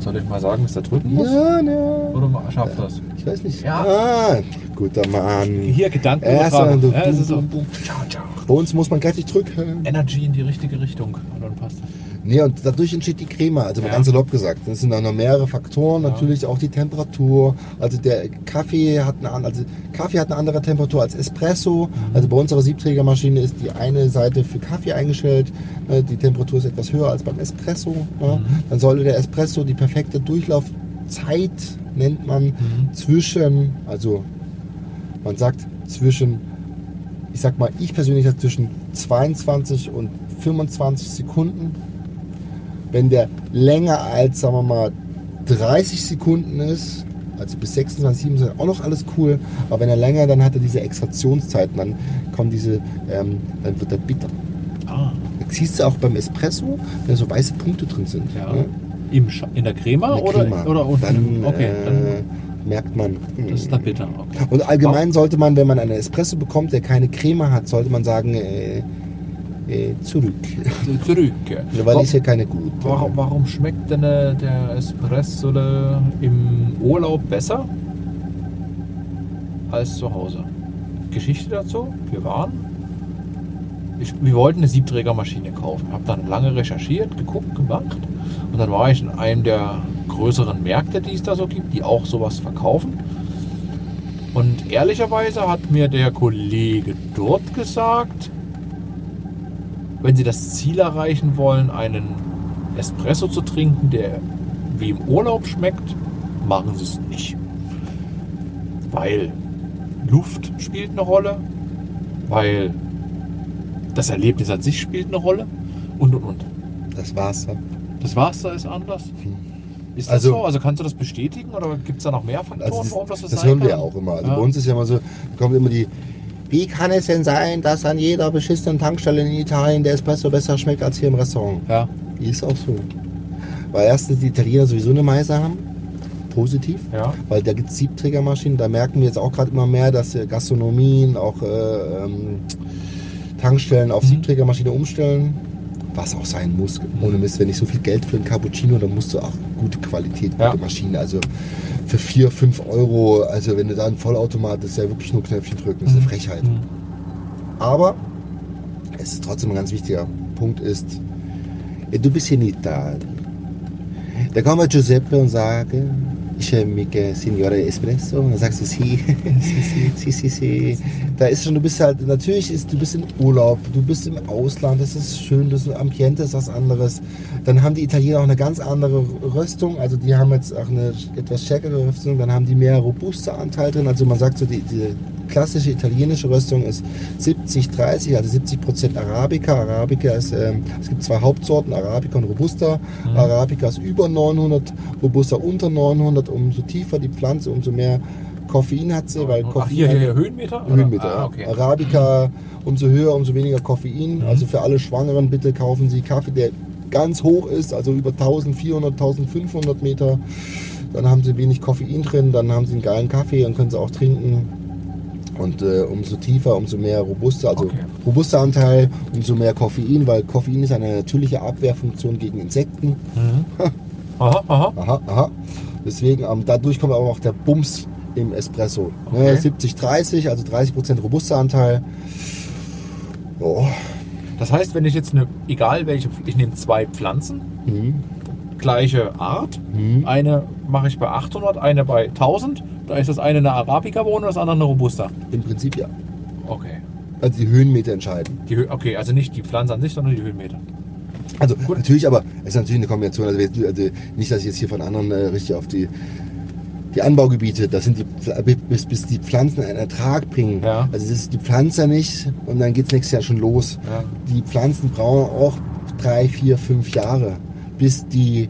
Soll ich mal sagen, was da drücken muss? Ja, ne. Oder mal- schafft das? Ich weiß nicht. Ja. Ah, guter Mann. Hier Gedanken Erst übertragen. du- Ja, es ist so. du- Ciao, ciao. Bei uns muss man kräftig drücken. Energy in die richtige Richtung. Und dann passt das. Nee, und dadurch entsteht die Crema, also Ja. ganz salopp gesagt. Das sind dann noch mehrere Faktoren, Ja. natürlich auch die Temperatur. Also der Kaffee hat eine, also Kaffee hat eine andere Temperatur als Espresso. Mhm. Also bei unserer Siebträgermaschine ist die eine Seite für Kaffee eingestellt. Ne, Die Temperatur ist etwas höher als beim Espresso. Ne? Mhm. Dann sollte der Espresso die perfekte Durchlaufzeit, nennt man, Mhm. zwischen, also man sagt zwischen, ich sag mal, ich persönlich zwischen 22 und 25 Sekunden. Wenn der länger als, sagen wir mal, 30 Sekunden ist, also bis 26, 27, auch noch alles cool. Aber wenn er länger, dann hat er diese Extraktionszeiten, dann kommen diese, ähm, dann wird er bitter. Ah, Das siehst du auch beim Espresso, wenn so weiße Punkte drin sind. ja. ne? Im in der Crema, In der oder, Crema. oder unten? Dann, okay, dann, äh, merkt man. das ist dann bitter. Okay. Und allgemein sollte man, wenn man einen Espresso bekommt, der keine Creme hat, sollte man sagen, äh, äh, zurück. Zurück. Weil Wa- ist ja keine gut. Warum, warum schmeckt denn äh, der Espresso äh, im Urlaub besser als zu Hause? Geschichte dazu? Wir waren, ich, wir wollten eine Siebträgermaschine kaufen. Habe dann lange recherchiert, geguckt, gemacht und dann war ich in einem der größeren Märkte, die es da so gibt, die auch sowas verkaufen. Und ehrlicherweise hat mir der Kollege dort gesagt, wenn Sie das Ziel erreichen wollen, einen Espresso zu trinken, der wie im Urlaub schmeckt, machen Sie es nicht. Weil Luft spielt eine Rolle, weil das Erlebnis an sich spielt eine Rolle und und und. Das war's. Ja. Das Wasser ist anders. Ist das Also- so? Also kannst du das bestätigen oder gibt es da noch mehr Faktoren, Also warum das, das so das hören wir ja kann? auch immer. Also Ja. bei uns ist ja immer so, kommt immer die, wie kann es denn sein, dass an jeder beschissenen Tankstelle in Italien der Espresso besser schmeckt als hier im Restaurant? Ja. Ist auch so. Weil erstens die Italiener sowieso eine Meise haben. Positiv. Ja. Weil da gibt es Siebträgermaschinen. Da merken wir jetzt auch gerade immer mehr, dass äh, Gastronomien, auch äh, ähm, Tankstellen auf Mhm. Siebträgermaschine umstellen. Was auch sein muss. Ohne Mist, wenn ich so viel Geld für einen Cappuccino, dann musst du auch gute Qualität, gute Ja. Maschine. Also für 4, 5 Euro, also wenn du da einen Vollautomat, das ist ja wirklich nur Knöpfchen drücken, das ist eine Frechheit. Mhm. Aber es ist trotzdem ein ganz wichtiger Punkt ist, du bist hier in Italien. Da kommt Giuseppe und sagt, mich Signore Espresso. Und dann sagst du, si, si, si, si. Da ist schon, du bist halt, natürlich ist, du bist im Urlaub, du bist im Ausland, das ist schön, das Ambiente ist was anderes. Dann haben die Italiener auch eine ganz andere Röstung, also die haben jetzt auch eine etwas stärkere Röstung, dann haben die mehr robuster Anteil drin. Also man sagt so, die, die klassische italienische Röstung ist 70-30, also 70% Arabica. Arabica ist, ähm, es gibt zwei Hauptsorten, Arabica und Robusta. Arabica ist über 900, Robusta unter 900. Umso tiefer die Pflanze, umso mehr Koffein hat sie, weil Ach, Koffein hier, hier, hier Höhenmeter? oder? Höhenmeter. Ah, okay. Arabica, umso höher, umso weniger Koffein. Also für alle Schwangeren bitte kaufen Sie Kaffee, der ganz hoch ist, also über 1400, 1500 Meter. Dann haben Sie wenig Koffein drin, dann haben Sie einen geilen Kaffee und können Sie auch trinken. Und äh, umso tiefer, umso mehr robuster, also Okay. robuster Anteil, umso mehr Koffein, weil Koffein ist eine natürliche Abwehrfunktion gegen Insekten. Mhm. Aha, aha. Aha, aha. Deswegen, ähm, dadurch kommt aber auch der Bums im Espresso. Ne, Okay. 70-30, also 30% robuster Anteil. Oh. Das heißt, wenn ich jetzt eine, egal welche, ich nehme zwei Pflanzen, Mhm. gleiche Art, Mhm. eine mache ich bei 800, eine bei 1000, da ist das eine eine Arabica-Bohne, das andere eine Robusta. Im Prinzip ja. Okay. Also die Höhenmeter entscheiden. Die, okay, also nicht die Pflanze an sich, sondern die Höhenmeter. Also natürlich, aber es ist natürlich eine Kombination. Also, jetzt- also nicht, dass ich jetzt hier von anderen äh, richtig auf die die Anbaugebiete, das sind die, bis, bis die Pflanzen einen Ertrag bringen. Ja. Also das ist die Pflanze nicht und dann geht es nächstes Jahr schon los. Ja. Die Pflanzen brauchen auch drei, vier, fünf Jahre, bis die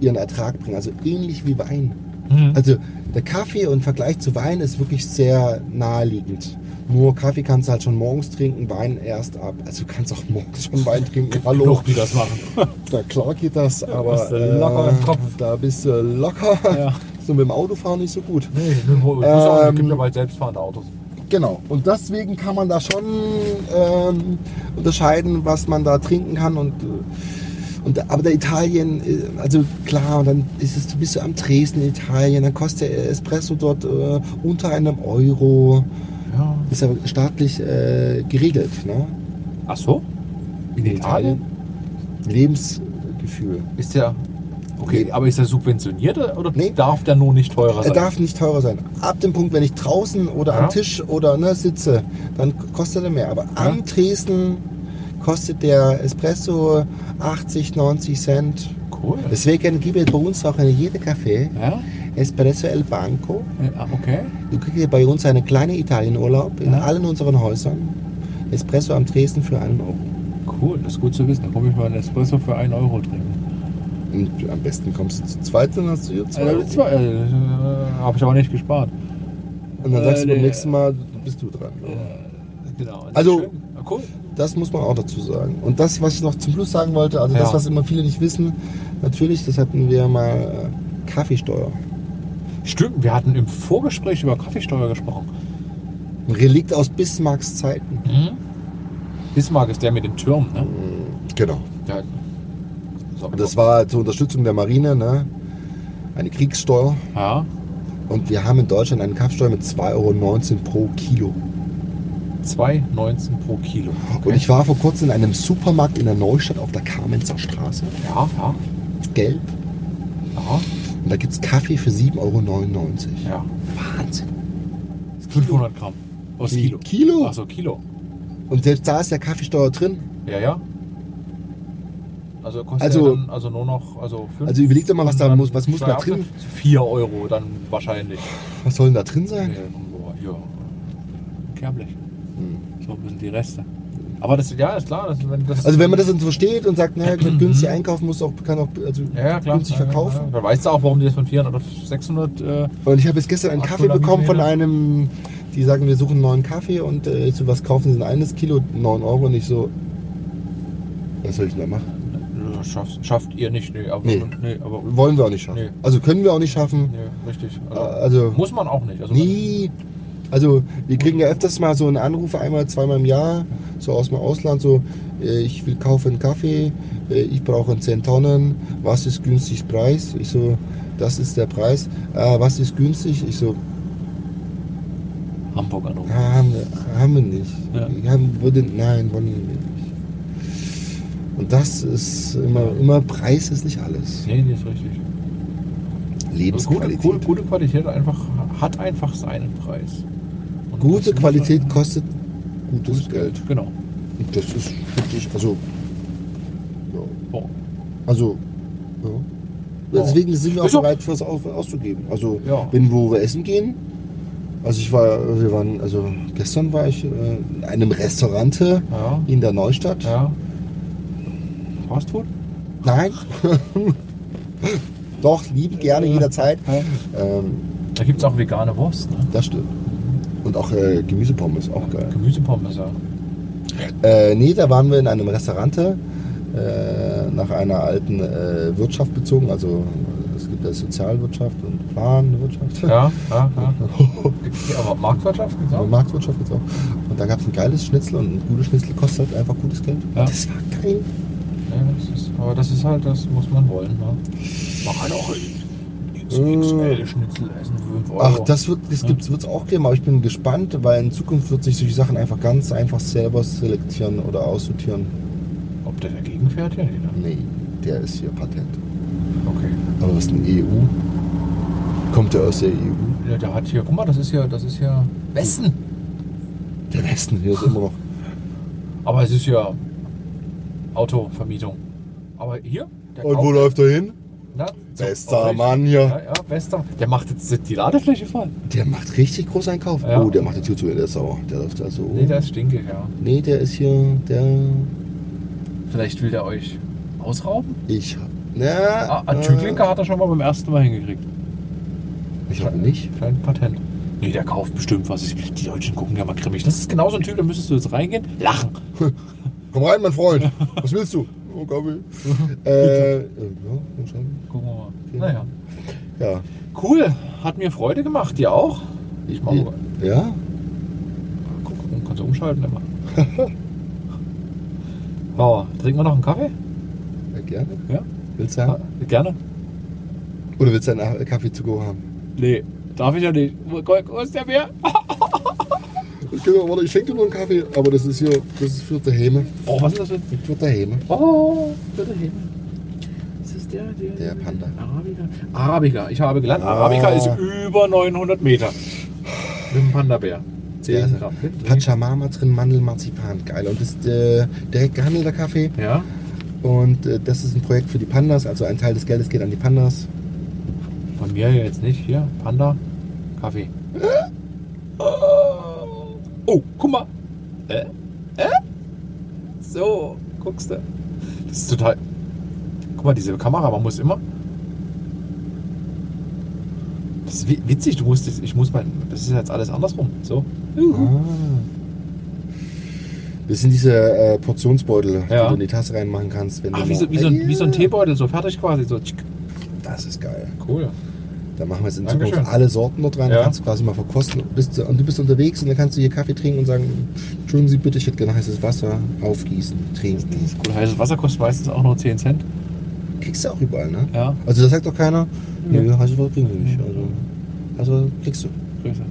ihren Ertrag bringen. Also ähnlich wie Wein. Mhm. Also der Kaffee im Vergleich zu Wein ist wirklich sehr naheliegend. Nur Kaffee kannst du halt schon morgens trinken, Wein erst ab. Also du kannst auch morgens schon Wein trinken. Hallo. Genug, die das machen. Na klar geht das, aber bist du locker im Kopf. da bist du locker. Ja. So mit dem Autofahren nicht so gut. Nee, es Ähm, gibt ja bald selbstfahrende Autos. Genau. Und deswegen kann man da schon ähm, unterscheiden, was man da trinken kann. Und, äh, und, aber der Italien, äh, also klar, und dann ist es, du bist du am Dresden in Italien, dann kostet der Espresso dort äh, unter einem Euro. Ja. Ist ja staatlich äh, geregelt. Ne? Ach so? In Italien? Lebensgefühl. Ist der. Okay, aber ist der subventioniert oder Nee. darf der nur nicht teurer Er sein? darf nicht teurer sein. Ab dem Punkt, wenn ich draußen oder Ja. am Tisch oder ne, sitze, dann kostet er mehr. Aber am Tresen kostet der Espresso 80, 90 Cent. Cool. Deswegen gibt es bei uns auch in jedem Café Ja? Espresso El Banco. ja? Okay. Du kriegst hier bei uns einen kleinen Italienurlaub in Ja. allen unseren Häusern. Espresso am Tresen für einen Euro. Cool, das ist gut zu wissen. Da komme ich mal einen Espresso für 1 Euro trinken. Und am besten kommst du zu zweit, dann hast du hier zwei. Also, Euro. zwei, äh, habe ich aber nicht gespart. Und dann sagst du Äh, beim nee. nächsten Mal, bist du dran. Genau. Also- schön. Ah, cool. Das muss man auch dazu sagen. Und das, was ich noch zum Schluss sagen wollte, also das, Ja. was immer viele nicht wissen, natürlich, das hatten wir mal äh, Kaffeesteuer. Stimmt, wir hatten im Vorgespräch über Kaffeesteuer gesprochen. Ein Relikt aus Bismarcks Zeiten. Bismarck ist der mit den Türmen, ne? Genau. Der, das war zur Unterstützung der Marine, ne? Eine Kriegssteuer. Ja, Und wir haben in Deutschland eine Kaffeesteuer mit 2,19 Euro pro Kilo. 2,19 pro Kilo. Und ich war vor kurzem in einem Supermarkt in der Neustadt auf der Kamenzer Straße. Ja, ja, Gelb. ja, Und da gibt es Kaffee für 7,99 Euro. ja. Wahnsinn. 500 Gramm. Aus Kilo. Kilo? Achso, Kilo. Und selbst da ist ja Kaffeesteuer drin. Ja, ja. Also kostet Also- ja dann also nur noch also fünf Also überleg doch mal, was da muss- was muss da drin? 4 Euro dann wahrscheinlich. Was soll denn da drin sein? Ja, boah, hier. Kehrblech. So ein bisschen die Reste. Aber das ja ist klar, das, wenn das Also wenn man das dann so versteht und sagt, naja, günstig einkaufen muss auch, kann auch also ja, klar. günstig Ja, verkaufen. Ja, ja. Dann weißt du auch, warum die das von 400 oder 600 äh, Und ich habe jetzt gestern einen Kaffee bekommen von einem, die sagen, wir suchen einen neuen Kaffee und äh, ich so, was kaufen Sie denn eines Kilo? 9 Euro und ich so, was soll ich denn da machen? schafft, schafft ihr nicht. Nee, aber, Nee. nee, aber Wollen wir auch nicht schaffen. Nee. Also können wir auch nicht schaffen. nee, richtig. Äh, Also muss man auch nicht. Also nie. Also wir kriegen ja öfters mal so einen Anruf, einmal, zweimal im Jahr, so aus dem Ausland, so, äh, ich will kaufen einen Kaffee, äh, ich brauche 10 Tonnen, was ist günstig Preis? Ich so, das ist der Preis. Äh, was ist günstig? Ich so, Hamburg anrufen. haben wir, haben wir nicht. Ja. Wir haben, würde, nein, wollen wir nicht. Und das ist immer, immer Preis ist nicht alles. Nee, nee, ist richtig. Gute, Lebensqualität. gute, gute Qualität einfach, hat einfach seinen Preis. Gute Qualität kostet gutes, gutes Geld. Geld. Genau. Und das ist wirklich, also, ja, Boah. also, ja. Deswegen sind wir auch bereit, was aus, auszugeben. Also, Ja. wenn wo wir essen gehen, also ich war, wir waren, also gestern war ich äh, in einem Restaurant Ja. in der Neustadt. Ja. Fastfood? Nein. Doch, lieben gerne jederzeit. Ähm, Da gibt es auch vegane Wurst. Ne? das stimmt. Und auch äh, Gemüsepommes, auch geil. Gemüsepommes, ja. Äh, nee, da waren wir in einem Restaurant äh, nach einer alten äh, Wirtschaft bezogen. Also es gibt ja Sozialwirtschaft und Planwirtschaft. Ja, ja, ja. Aber Marktwirtschaft gibt's Aber auch? Marktwirtschaft jetzt auch. Und da gab es ein geiles Schnitzel und ein gutes Schnitzel kostet halt einfach gutes Geld. Ja. Das war geil. Ja, das ist, aber das ist halt, das muss man wollen. Ne? Man kann auch XXL-Schnitzel für 5 Euro. Ach, das wird es wird's auch geben, aber ich bin gespannt, weil in Zukunft wird sich solche Sachen einfach ganz einfach selber selektieren oder aussortieren. Ob der dagegen fährt? Ja, nee, ne? Nee, der ist hier Patent. Okay. Aber was ist eine EU? Kommt der aus der EU? Ja, der hat hier, guck mal, das ist ja, das ist ja Westen. Der Westen hier ist immer noch. Aber es ist ja Autovermietung. Aber hier, der Und wo läuft er hin? Na, so, Bester. Mann hier. Ja, ja, bester. Der macht jetzt die Ladefläche voll. Der macht richtig Großeinkauf. Ja. Oh, der macht die Tür zu, der ist sauer. Der läuft da so. Nee, der ist stinkig, ja. Nee, der ist hier, der. Vielleicht will der euch ausrauben? Ich. Na, Ah, ein Tüglinker hat er schon mal beim ersten Mal hingekriegt. Ich glaube nicht. Kein Patent. Nee, der kauft bestimmt was. Die Deutschen gucken ja mal grimmig. Das ist genau so ein Typ, da müsstest du jetzt reingehen, lachen. Komm rein, mein Freund. Was willst du? Kaffee. äh, ja. Gucken wir mal. Ja. Naja. Ja. Cool. Hat mir Freude gemacht. Dir auch? Ich mach mal. Ja? Guck, kannst du umschalten immer. oh, trinken wir noch einen Kaffee? ja gerne. Ja. Willst du ja. haben? Gerne. Oder willst du einen Kaffee zu go haben? Nee, darf ich ja nicht. Wo, ist der Bär? Genau, warte, ich schenke dir nur einen Kaffee, aber das ist hier, das ist für Heme. Oh, was ist das denn? Für der Heme. Oh, bitte hin. Das ist der, der, Der Panda. Arabica. Arabica. Ich habe gelernt, Ah. Arabica ist über 900 Meter. Mit dem Panda-Bär. Der 10 ist Gramm. Pachamama drin, Mandel, Marzipan. Geil. Und das ist äh, direkt gehandelter Kaffee. Ja. Und äh, das ist ein Projekt für die Pandas. Also ein Teil des Geldes geht an die Pandas. Von mir jetzt nicht. Hier, Panda, Kaffee. Oh, guck mal. Äh? Äh? So, guckst du. Das ist total. Guck mal, diese Kamera, man muss immer. Das ist wi- witzig, du musst, das- ich muss mein, das ist jetzt alles andersrum. So. Ah. Das sind diese äh, Portionsbeutel, die Ja. du in die Tasse reinmachen kannst. Wenn Ach, du wie so, wie, so ein, wie so ein. Teebeutel, so fertig quasi. So. Das ist geil. Cool. Da machen wir jetzt in Dankeschön. Zukunft alle Sorten dort rein. Ja. Kannst du quasi mal verkosten. Bist, du- und du bist unterwegs und dann kannst du hier Kaffee trinken und sagen, Entschuldigen Sie bitte, ich hätte gerne heißes Wasser. Aufgießen, trinken. Cool, heißes Wasser kostet meistens auch nur 10 Cent. Kriegst du auch überall, ne? Ja. Also da sagt doch keiner, nee, heißes Wasser kriegen wir nicht. Also, also kriegst du.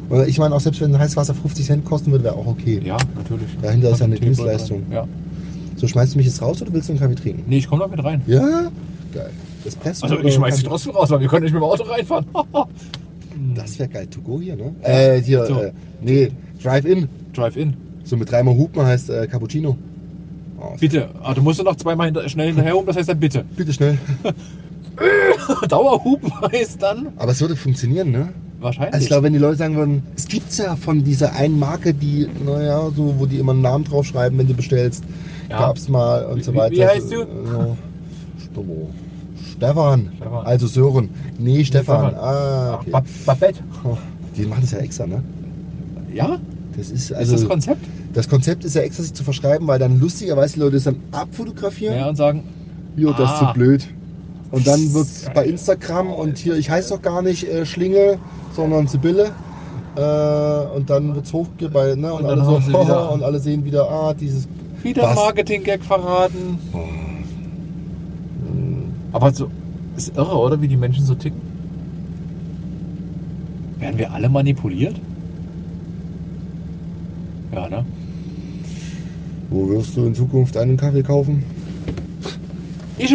Weil ich meine, auch selbst wenn heißes Wasser 50 Cent kosten würde, wäre auch okay. Ja, natürlich. Dahinter ist ja eine Dienstleistung. Ja. So, schmeißt du mich jetzt raus oder willst du einen Kaffee trinken? Nee, ich komme da mit rein. Ja? Geil. Espresso Also oder ich schmeiß dich trotzdem raus, weil wir können nicht mit dem Auto reinfahren. Das wäre geil. To go hier, ne? Äh, hier, So. äh, nee, Drive-In. Drive-in. So mit dreimal Hupen heißt äh, Cappuccino. Oh, Bitte. Ah, du musst nur noch zweimal hinter, schnell hinterher um, das heißt dann bitte. Bitte schnell. Dauerhupen heißt dann Aber es würde funktionieren, ne? wahrscheinlich. Also ich glaube, wenn die Leute sagen würden, es gibt's ja von dieser einen Marke, die, naja, so, wo die immer einen Namen draufschreiben, wenn du bestellst, Ja. gab's mal und Wie- so weiter. wie heißt du? Ja. Stefan. Stefan. Stefan. Also Sören. Nee, Stefan. Stefan. Ah, Ach, okay. Ba- Babette. Oh, Die machen das ja extra, ne? Ja? Das ist ist also das Konzept? das Konzept ist ja extra sich zu verschreiben, weil dann lustigerweise die Leute das dann abfotografieren. Ja, und sagen, Jo, das ist zu Ah. blöd. Und dann wird es bei Instagram und hier, ich heiße doch gar nicht äh, Schlingel, sondern Sibylle. Äh, und dann wird es hochgegeben bei, ne, und, Und alle so, wieder- und alle sehen wieder, ah, dieses. wieder? Marketing-Gag verraten. Aber so, ist irre, oder? Wie die Menschen so ticken. Werden wir alle manipuliert? Ja, ne? Wo wirst du in Zukunft einen Kaffee kaufen? Ich?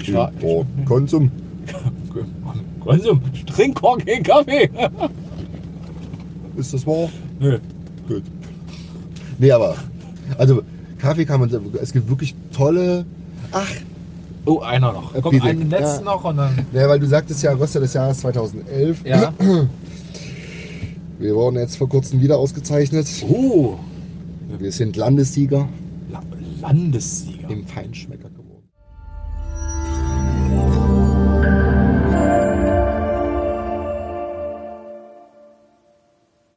Ich war. Oh, Konsum. Konsum, ich trink auch keinen Kaffee. Ist das wahr? Nö. Gut. Nee, aber, also, Kaffee kann man, es gibt wirklich tolle, ach, Oh, einer noch. Äh, Komm, bitte. einen letzten Ja. noch und dann. ja, weil du sagtest ja, Röster des Jahres 2011. Ja. Wir wurden jetzt vor kurzem wieder ausgezeichnet. Oh, Wir sind Landessieger La- Landessieger. im Feinschmecker